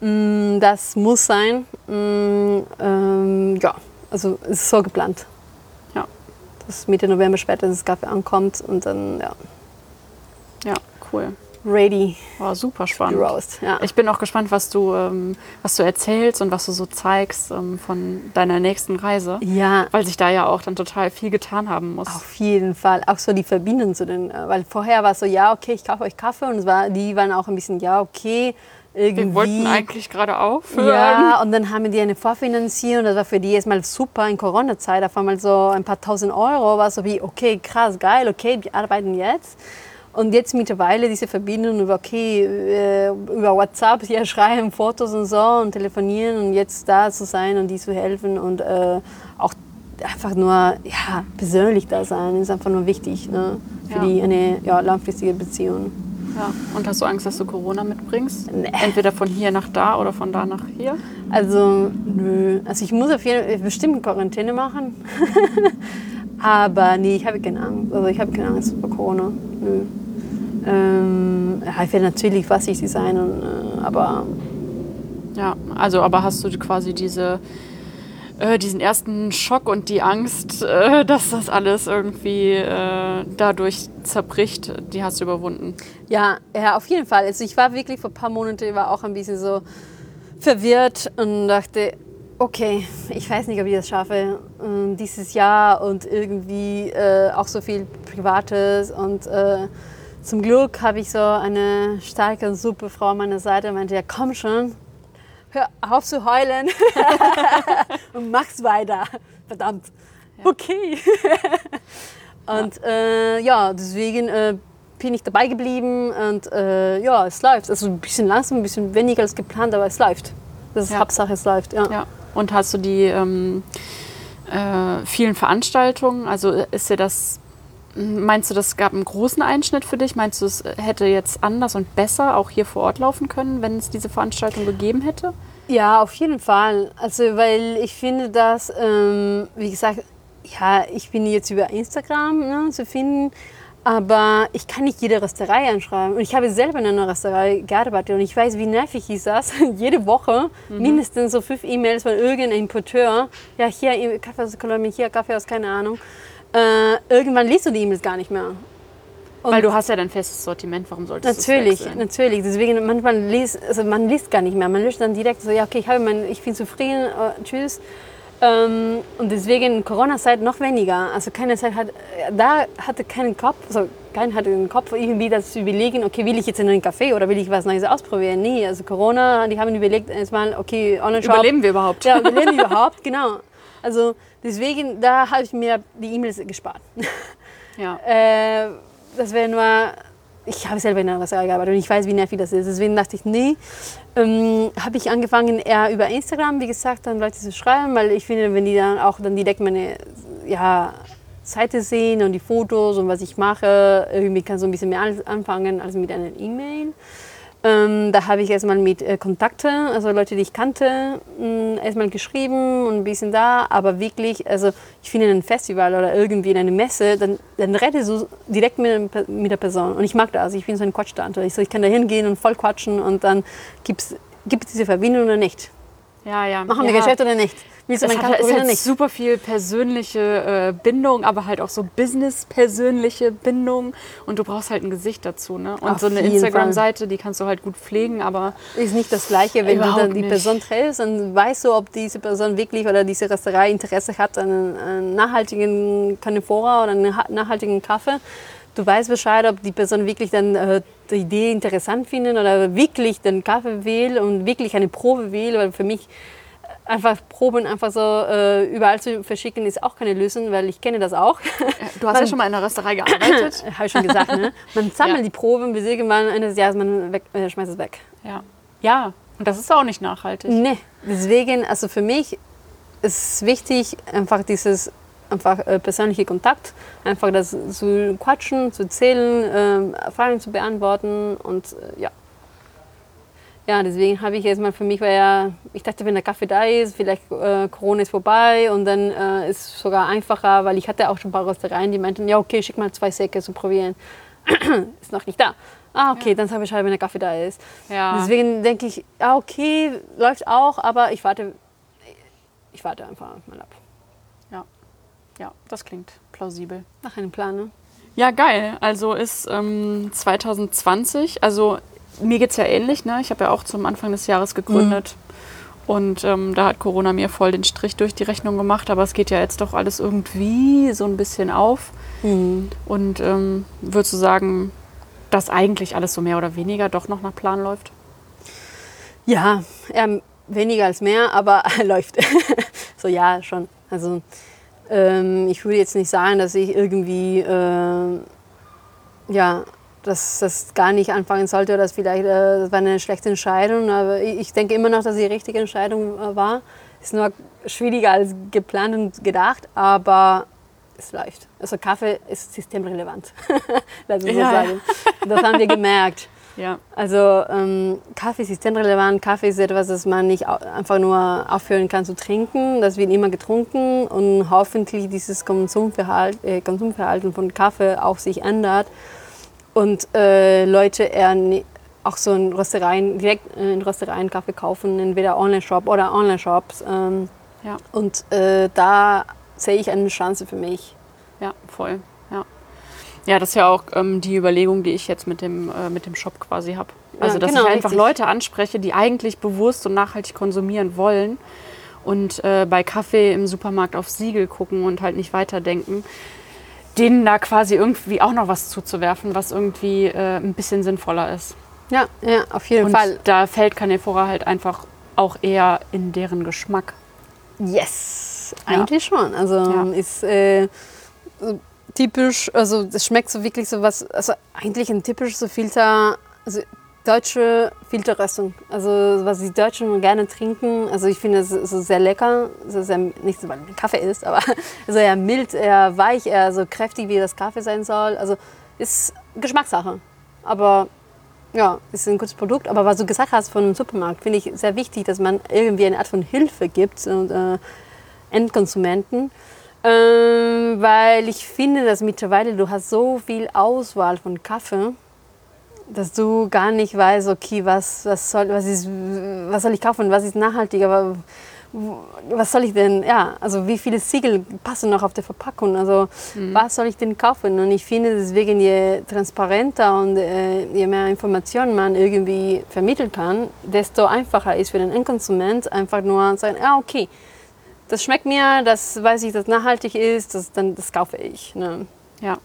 Mm, Das muss sein. Mm, ähm, ja, also es ist so geplant. Ja. Dass Mitte November spätestens Kaffee ankommt und dann ja, Ja, cool. Ready War super spannend. Ja. Ich bin auch gespannt, was du, ähm, was du erzählst und was du so zeigst ähm, von deiner nächsten Reise. ja, Weil sich da ja auch dann total viel getan haben muss. Auf jeden Fall. Auch so die Verbindung zu den, äh, weil vorher war es so, ja, okay, ich kaufe euch Kaffee und es war, die waren auch ein bisschen, ja, okay, irgendwie. Wir wollten eigentlich gerade aufhören. Ja, und dann haben die eine Vorfinanzierung, das war für die erstmal super in Corona-Zeit, auf einmal so ein paar tausend Euro, war so wie, okay, krass, geil, okay, die arbeiten jetzt. Und jetzt mittlerweile diese Verbindung über, okay, äh, über WhatsApp, ja, <laughs> schreiben Fotos und so und telefonieren und jetzt da zu sein und die zu helfen und äh, auch einfach nur, ja, persönlich da sein, ist einfach nur wichtig, ne, für Ja. die eine ja, langfristige Beziehung. Ja. Und hast du Angst, dass du Corona mitbringst? Nee. Entweder von hier nach da oder von da nach hier? Also, nö. Also ich muss auf jeden Fall bestimmt Quarantäne machen. <laughs> Aber nee, ich habe keine Angst. Also ich habe keine Angst vor Corona. Nö. Ähm, ja, ich werde natürlich vorsichtig sein, und, äh, aber Ja, also aber hast du quasi diese, äh, diesen ersten Schock und die Angst, äh, <laughs> dass das alles irgendwie äh, dadurch zerbricht, die hast du überwunden. ja, ja, auf jeden Fall. Also ich war wirklich vor ein paar Monaten war auch ein bisschen so verwirrt und dachte, okay, ich weiß nicht, ob ich das schaffe ähm, dieses Jahr und irgendwie äh, auch so viel Privates und äh, zum Glück habe ich so eine starke und super Frau an meiner Seite und meinte, ja komm schon, hör auf zu heulen <laughs> und mach's weiter. Verdammt. Okay. <laughs> und äh, ja, deswegen äh, bin ich dabei geblieben und äh, ja, es läuft. Also ein bisschen langsam, ein bisschen weniger als geplant, aber es läuft. Das ist Ja. Hauptsache, es läuft. Ja. Ja. Und hast du die ähm, äh, vielen Veranstaltungen, also ist dir das, meinst du, das gab einen großen Einschnitt für dich? Meinst du, es hätte jetzt anders und besser auch hier vor Ort laufen können, wenn es diese Veranstaltung gegeben hätte? Ja, auf jeden Fall. Also, weil ich finde, dass, ähm, wie gesagt, ja, ich bin jetzt über Instagram ne, zu finden, aber ich kann nicht jede Rösterei anschreiben. Und ich habe selber in einer Rösterei gearbeitet und ich weiß, wie nervig ist das. <laughs> Jede Woche mindestens so fünf E-Mails von irgendeinem Importeur. Ja, hier Kaffee aus Kolumbien, hier Kaffee aus keine Ahnung. Äh, irgendwann liest du die E-Mails gar nicht mehr. Und Weil du hast ja dein festes Sortiment, warum solltest du Natürlich, wechseln? natürlich. Deswegen manchmal liest, also man liest gar nicht mehr. Man löscht dann direkt so, ja okay, ich habe mein, ich bin zufrieden, äh, tschüss. Ähm, und deswegen Corona-Zeit noch weniger. Also keine Zeit hat, da hatte keinen Kopf, also keiner hatte den Kopf irgendwie das zu überlegen, okay, will ich jetzt in einen Café oder will ich was Neues ausprobieren? Nee, also Corona, die haben überlegt erstmal, okay, Online-Shop. Überleben wir überhaupt? Ja, überleben wir <laughs> überhaupt, genau. Also deswegen, da habe ich mir die E-Mails gespart. Ja. <laughs> Äh, das wäre nur, ich habe selber in einer Restaurant gearbeitet und ich weiß, wie nervig das ist. Deswegen dachte ich, nee, ähm, habe ich angefangen eher über Instagram, wie gesagt, dann Leute zu schreiben, weil ich finde, wenn die dann auch dann direkt meine ja, Seite sehen und die Fotos und was ich mache. Irgendwie kannst du ein bisschen mehr anfangen als mit einer E-Mail. Ähm, da habe ich erstmal mit äh, Kontakte, also Leute, die ich kannte, mh, erstmal geschrieben und ein bisschen da. Aber wirklich, also ich finde in einem Festival oder irgendwie in einer Messe, dann, dann redest du direkt mit, mit der Person. Und ich mag das. Ich bin so ein Quatschtante. Ich, so, ich kann da hingehen und voll quatschen und dann gibt es diese Verbindung oder nicht. Ja, ja. Machen ja. wir Geschäft oder nicht? Willst du es hat, ist halt nicht? super viel persönliche äh, Bindung, aber halt auch so Business-persönliche Bindung. Und du brauchst halt ein Gesicht dazu. Ne? Und Auf so eine Instagram-Seite, die kannst du halt gut pflegen, aber. Ist nicht das Gleiche, wenn du dann die nicht. Person triffst und weißt du, ob diese Person wirklich oder diese Restaurant Interesse hat an einem nachhaltigen Canifora oder einem nachhaltigen Kaffee du weißt Bescheid, ob die Person wirklich dann äh, die Idee interessant findet oder wirklich den Kaffee will und wirklich eine Probe will, weil für mich einfach Proben einfach so äh, überall zu verschicken ist auch keine Lösung, weil ich kenne das auch. Du hast man, ja schon mal in einer Rösterei gearbeitet. <laughs> Habe ich schon gesagt. Ne? Man sammelt ja. die Proben, bis irgendwann des Jahres man weg, äh, schmeißt es weg. Ja. ja, und das ist auch nicht nachhaltig. Nee, deswegen, also für mich ist wichtig, einfach dieses einfach äh, persönliche Kontakt, einfach das zu quatschen, zu zählen, äh, Fragen zu beantworten und äh, ja. Ja, deswegen habe ich jetzt mal für mich, weil ja, ich dachte, wenn der Kaffee da ist, vielleicht äh, Corona ist vorbei und dann äh, ist es sogar einfacher, weil ich hatte auch schon ein paar Röstereien, die meinten, ja okay, schick mal zwei Säcke zu probieren. <clears throat> ist noch nicht da. Ah, okay, ja. dann sage ich Bescheid, wenn der Kaffee da ist. Ja. Deswegen denke ich, ja okay, läuft auch, aber ich warte, ich warte einfach mal ab. Ja, das klingt plausibel. Nach einem Plan, ne? Ja, geil. Also ist ähm, 2020, also mir geht es ja ähnlich, ne? Ich habe ja auch zum Anfang des Jahres gegründet. Mhm. Und ähm, da hat Corona mir voll den Strich durch die Rechnung gemacht, aber es geht ja jetzt doch alles irgendwie so ein bisschen auf. Mhm. Und ähm, würdest du sagen, dass eigentlich alles so mehr oder weniger doch noch nach Plan läuft? Ja, eher weniger als mehr, aber <laughs> läuft. so ja, schon. Also ähm, ich würde jetzt nicht sagen, dass ich irgendwie, äh, ja, dass das gar nicht anfangen sollte oder dass vielleicht äh, das war eine schlechte Entscheidung. Aber ich denke immer noch, dass die richtige Entscheidung äh, war. Ist nur schwieriger als geplant und gedacht, aber es läuft. Also Kaffee ist systemrelevant, <laughs> lass uns so ja, sagen. Das haben wir gemerkt. Ja. Also ähm, Kaffee ist systemrelevant. Kaffee ist etwas, das man nicht einfach nur aufhören kann zu trinken. Das wird immer getrunken und hoffentlich dieses Konsumverhalten, äh, Konsumverhalten von Kaffee auch sich ändert und äh, Leute eher auch so in Röstereien, direkt in Röstereien Kaffee kaufen, entweder Online-Shop oder Online-Shops. Ähm, ja. Und äh, da sehe ich eine Chance für mich. Ja, voll. Ja, das ist ja auch ähm, die Überlegung, die ich jetzt mit dem, äh, mit dem Shop quasi habe. Also, ja, dass genau, ich einfach richtig. Leute anspreche, die eigentlich bewusst und nachhaltig konsumieren wollen und äh, bei Kaffee im Supermarkt auf Siegel gucken und halt nicht weiterdenken, denen da quasi irgendwie auch noch was zuzuwerfen, was irgendwie äh, ein bisschen sinnvoller ist. Ja, ja, auf jeden und Fall. Da fällt Canefora halt einfach auch eher in deren Geschmack. Yes, eigentlich ja. schon. Also ja. ist äh, typisch, also das schmeckt so wirklich so was, also eigentlich ein typisches so Filter, also deutsche Filterröstung. Also was die Deutschen gerne trinken. Also ich finde es so sehr lecker. Also sehr, nicht so, weil es Kaffee ist, aber <laughs> so eher mild, eher weich, eher so kräftig, wie das Kaffee sein soll. Also ist Geschmackssache. Aber ja, ist ein gutes Produkt. Aber was du gesagt hast von einem Supermarkt, finde ich sehr wichtig, dass man irgendwie eine Art von Hilfe gibt und äh, Endkonsumenten. Ähm, weil ich finde, dass mittlerweile du hast so viel Auswahl von Kaffee, dass du gar nicht weißt, okay, was, was, soll, was, ist, was soll ich kaufen, was ist nachhaltig, aber was soll ich denn, ja, also wie viele Siegel passen noch auf der Verpackung, also mhm. was soll ich denn kaufen? Und ich finde deswegen, je transparenter und äh, je mehr Informationen man irgendwie vermitteln kann, desto einfacher ist für den Endkonsument einfach nur sagen, ja, okay, das schmeckt mir, das weiß ich, dass nachhaltig ist, das, dann, das kaufe ich. Ne? Ja.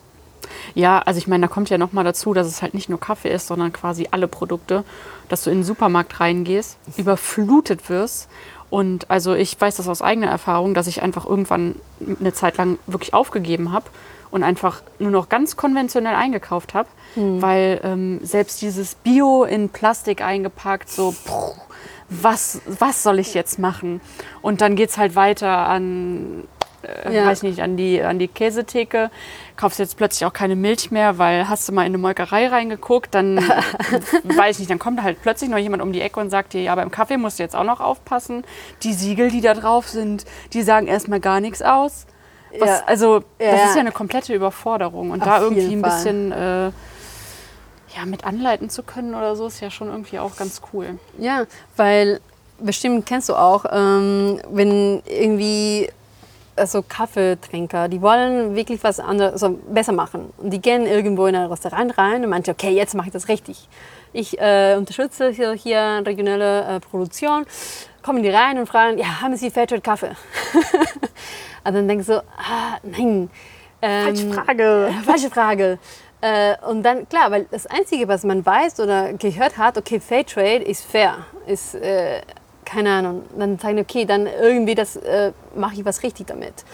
Ja, also ich meine, da kommt ja noch mal dazu, dass es halt nicht nur Kaffee ist, sondern quasi alle Produkte, dass du in den Supermarkt reingehst, überflutet wirst. Und also ich weiß das aus eigener Erfahrung, dass ich einfach irgendwann eine Zeit lang wirklich aufgegeben habe und einfach nur noch ganz konventionell eingekauft habe, hm. weil ähm, selbst dieses Bio in Plastik eingepackt, so pff, was, was soll ich jetzt machen? Und dann geht es halt weiter an äh, Ja. weiß nicht, an die, an die Käsetheke, kaufst jetzt plötzlich auch keine Milch mehr, weil hast du mal in eine Molkerei reingeguckt, dann <laughs> weiß ich nicht, dann kommt halt plötzlich noch jemand um die Ecke und sagt dir, ja, beim Kaffee musst du jetzt auch noch aufpassen. Die Siegel, die da drauf sind, die sagen erstmal gar nichts aus. Was, Ja. Also, das Ja. ist ja eine komplette Überforderung. Und Auf da irgendwie ein Fall. bisschen äh, ja, mit anleiten zu können oder so, ist ja schon irgendwie auch ganz cool. Ja, weil bestimmt kennst du auch, ähm, wenn irgendwie also Kaffeetrinker, die wollen wirklich was anderes, also besser machen. Und die gehen irgendwo in ein Restaurant rein und meinen, okay, jetzt mache ich das richtig. Ich äh, unterstütze hier, hier regionale äh, Produktion. Kommen die rein und fragen, ja, haben Sie Fairtrade Kaffee? <laughs> und dann denkst du, ah, nein. Ähm, <laughs> Falsche Frage. äh, Falsche Frage. Äh, und dann, klar, weil das Einzige, was man weiß oder gehört hat, okay, Fairtrade ist fair, ist, äh, keine Ahnung, dann sagen, okay, dann irgendwie das äh, mache ich was richtig damit.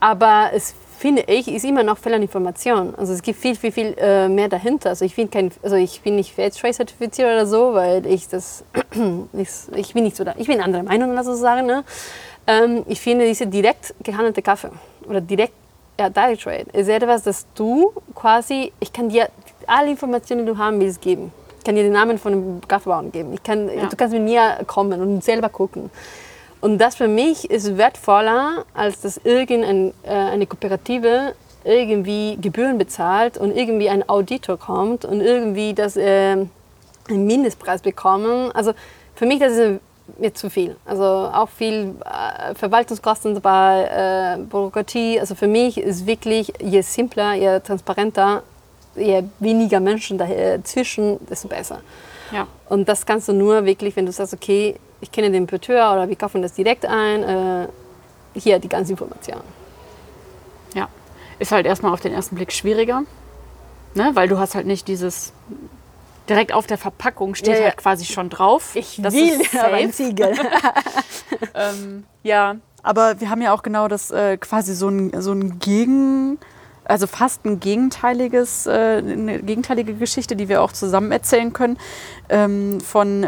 Aber es finde ich, ist immer noch Fehlinformation. Also es gibt viel, viel, viel äh, mehr dahinter. Also ich bin kein, also ich bin nicht Fairtrade zertifiziert oder so, weil ich das, <clears throat> ich bin nicht so da, ich bin anderer Meinung, lass uns sagen. Ne? Ähm, ich finde diese direkt gehandelte Kaffee oder direkt ja, Direct Trade ist etwas, dass du quasi, ich kann dir alle Informationen, die du haben willst, geben. Ich kann dir den Namen von dem Kaffeebauern geben. Ich kann, Ja. Du kannst mit mir kommen und selber gucken. Und das für mich ist wertvoller, als dass irgendeine äh, Kooperative irgendwie Gebühren bezahlt und irgendwie ein Auditor kommt und irgendwie das äh, einen Mindestpreis bekommen. Also für mich das ist mir zu viel. Also auch viel äh, Verwaltungskosten dabei, äh, Bürokratie. Also für mich ist wirklich, je simpler, je transparenter, je weniger Menschen dazwischen, desto besser. Ja. Und das kannst du nur wirklich, wenn du sagst, okay, ich kenne den Importeur oder wir kaufen das direkt ein, äh, hier die ganze Information. Ja, ist halt erstmal auf den ersten Blick schwieriger, ne? weil du hast halt nicht dieses direkt auf der Verpackung steht Ja, halt quasi schon drauf. Das ist aber ein safe. Siegel. <laughs> ähm, ja, aber wir haben ja auch genau das äh, quasi so ein, so ein Gegen, also fast ein gegenteiliges, äh, eine gegenteilige Geschichte, die wir auch zusammen erzählen können, ähm, von äh,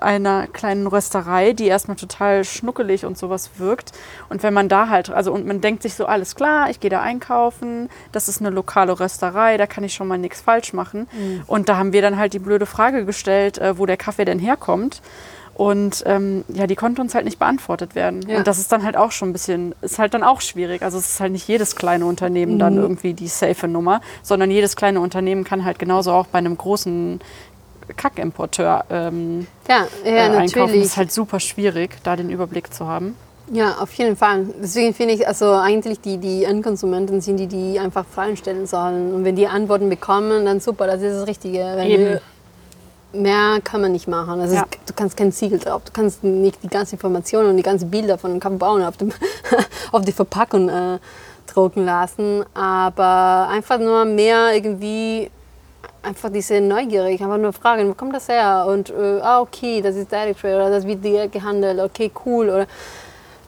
einer kleinen Rösterei, die erstmal total schnuckelig und sowas wirkt. Und wenn man da halt, also und man denkt sich so, alles klar, ich gehe da einkaufen, das ist eine lokale Rösterei, da kann ich schon mal nichts falsch machen. Und da haben wir dann halt die blöde Frage gestellt, äh, wo der Kaffee denn herkommt. Und ähm, ja, die konnte uns halt nicht beantwortet werden. Ja. Und das ist dann halt auch schon ein bisschen, ist halt dann auch schwierig. Also es ist halt nicht jedes kleine Unternehmen Mhm. dann irgendwie die safe Nummer, sondern jedes kleine Unternehmen kann halt genauso auch bei einem großen Kackimporteur ähm, Ja, ja äh, einkaufen. Das natürlich. ist halt super schwierig, da den Überblick zu haben. Ja, auf jeden Fall. Deswegen finde ich, also eigentlich die, die Endkonsumenten sind die, die einfach Fragen stellen sollen. Und wenn die Antworten bekommen, dann super, das ist das Richtige. Wenn Eben. wir- Mehr kann man nicht machen. Also Ja. du kannst kein Siegel drauf. Du kannst nicht die ganze Information und die ganzen Bilder von den Kaffeebauern auf, dem <laughs> auf die Verpackung äh, drucken lassen. Aber einfach nur mehr irgendwie einfach diese Neugierig, einfach nur fragen, wo kommt das her? Und äh, ah, okay, das ist Direct Trade oder das wird direkt gehandelt, okay, cool. Oder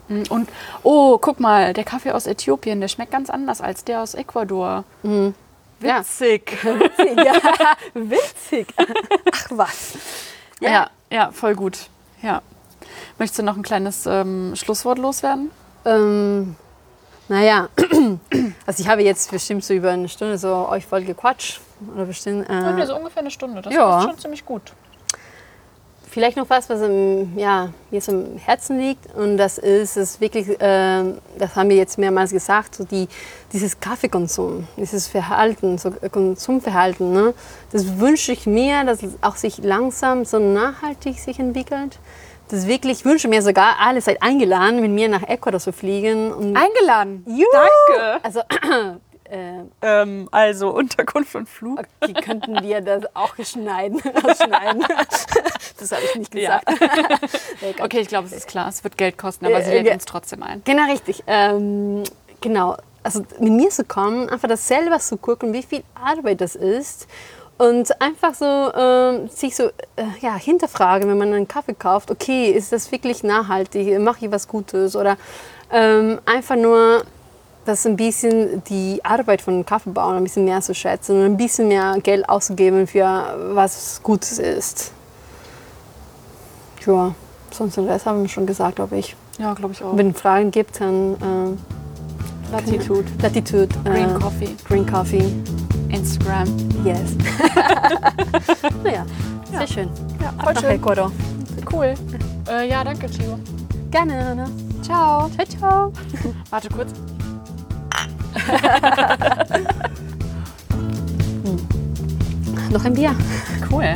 Und oh, guck mal, der Kaffee aus Äthiopien, der schmeckt ganz anders als der aus Ecuador. Mhm. Ja. Witzig. <laughs> Witzig, ja. <laughs> Witzig. Ach was. Ja. ja, voll gut. Ja. Möchtest du noch ein kleines ähm, Schlusswort loswerden? Ähm, naja, <clears throat> also ich habe jetzt bestimmt so über eine Stunde so euch voll gequatscht. Oder bestimmt, äh, so ungefähr eine Stunde. Das Ja. ist schon ziemlich gut. Vielleicht noch was, was im, ja, mir so am Herzen liegt. Und das ist es wirklich, ähm, das haben wir jetzt mehrmals gesagt, so die, dieses Kaffeekonsum, dieses Verhalten, so Konsumverhalten. Ne? Das wünsche ich mir, dass es auch sich langsam so nachhaltig sich entwickelt. Das wirklich, ich wünsche mir sogar, alle seid eingeladen, mit mir nach Ecuador zu fliegen. Und Eingeladen. Juhu! Danke. Also, <clears throat> äh, Ähm, also Unterkunft und Flug. okay, könnten wir das auch schneiden? <laughs> das habe ich nicht Ja. gesagt. <laughs> Komm. Okay, ich glaube, es ist klar. Es wird Geld kosten, aber Äh, sie lädt ja. uns trotzdem ein. Genau, richtig. Ähm, genau. Also mit mir zu kommen, einfach das selber zu gucken, wie viel Arbeit das ist. Und einfach so ähm, sich so äh, ja, hinterfragen, wenn man einen Kaffee kauft, okay, ist das wirklich nachhaltig, mache ich was Gutes? Oder ähm, einfach nur das ein bisschen die Arbeit von Kaffeebauern ein bisschen mehr zu schätzen und ein bisschen mehr Geld auszugeben für was Gutes ist. Ja, sonst den Rest haben wir schon gesagt, glaube ich. Ja, glaube ich auch. Wenn es Fragen gibt, dann äh, Latitude. Latitude. Green äh, Coffee. Green Coffee. Instagram. Yes. <laughs> naja, sehr Ja. schön. Ja, Ab nach Ecuador. Cool. Äh, ja, danke, Chio. Gerne. Ne? Ciao. Ciao, ciao. Warte kurz. <laughs> Noch ein Bier. Cool.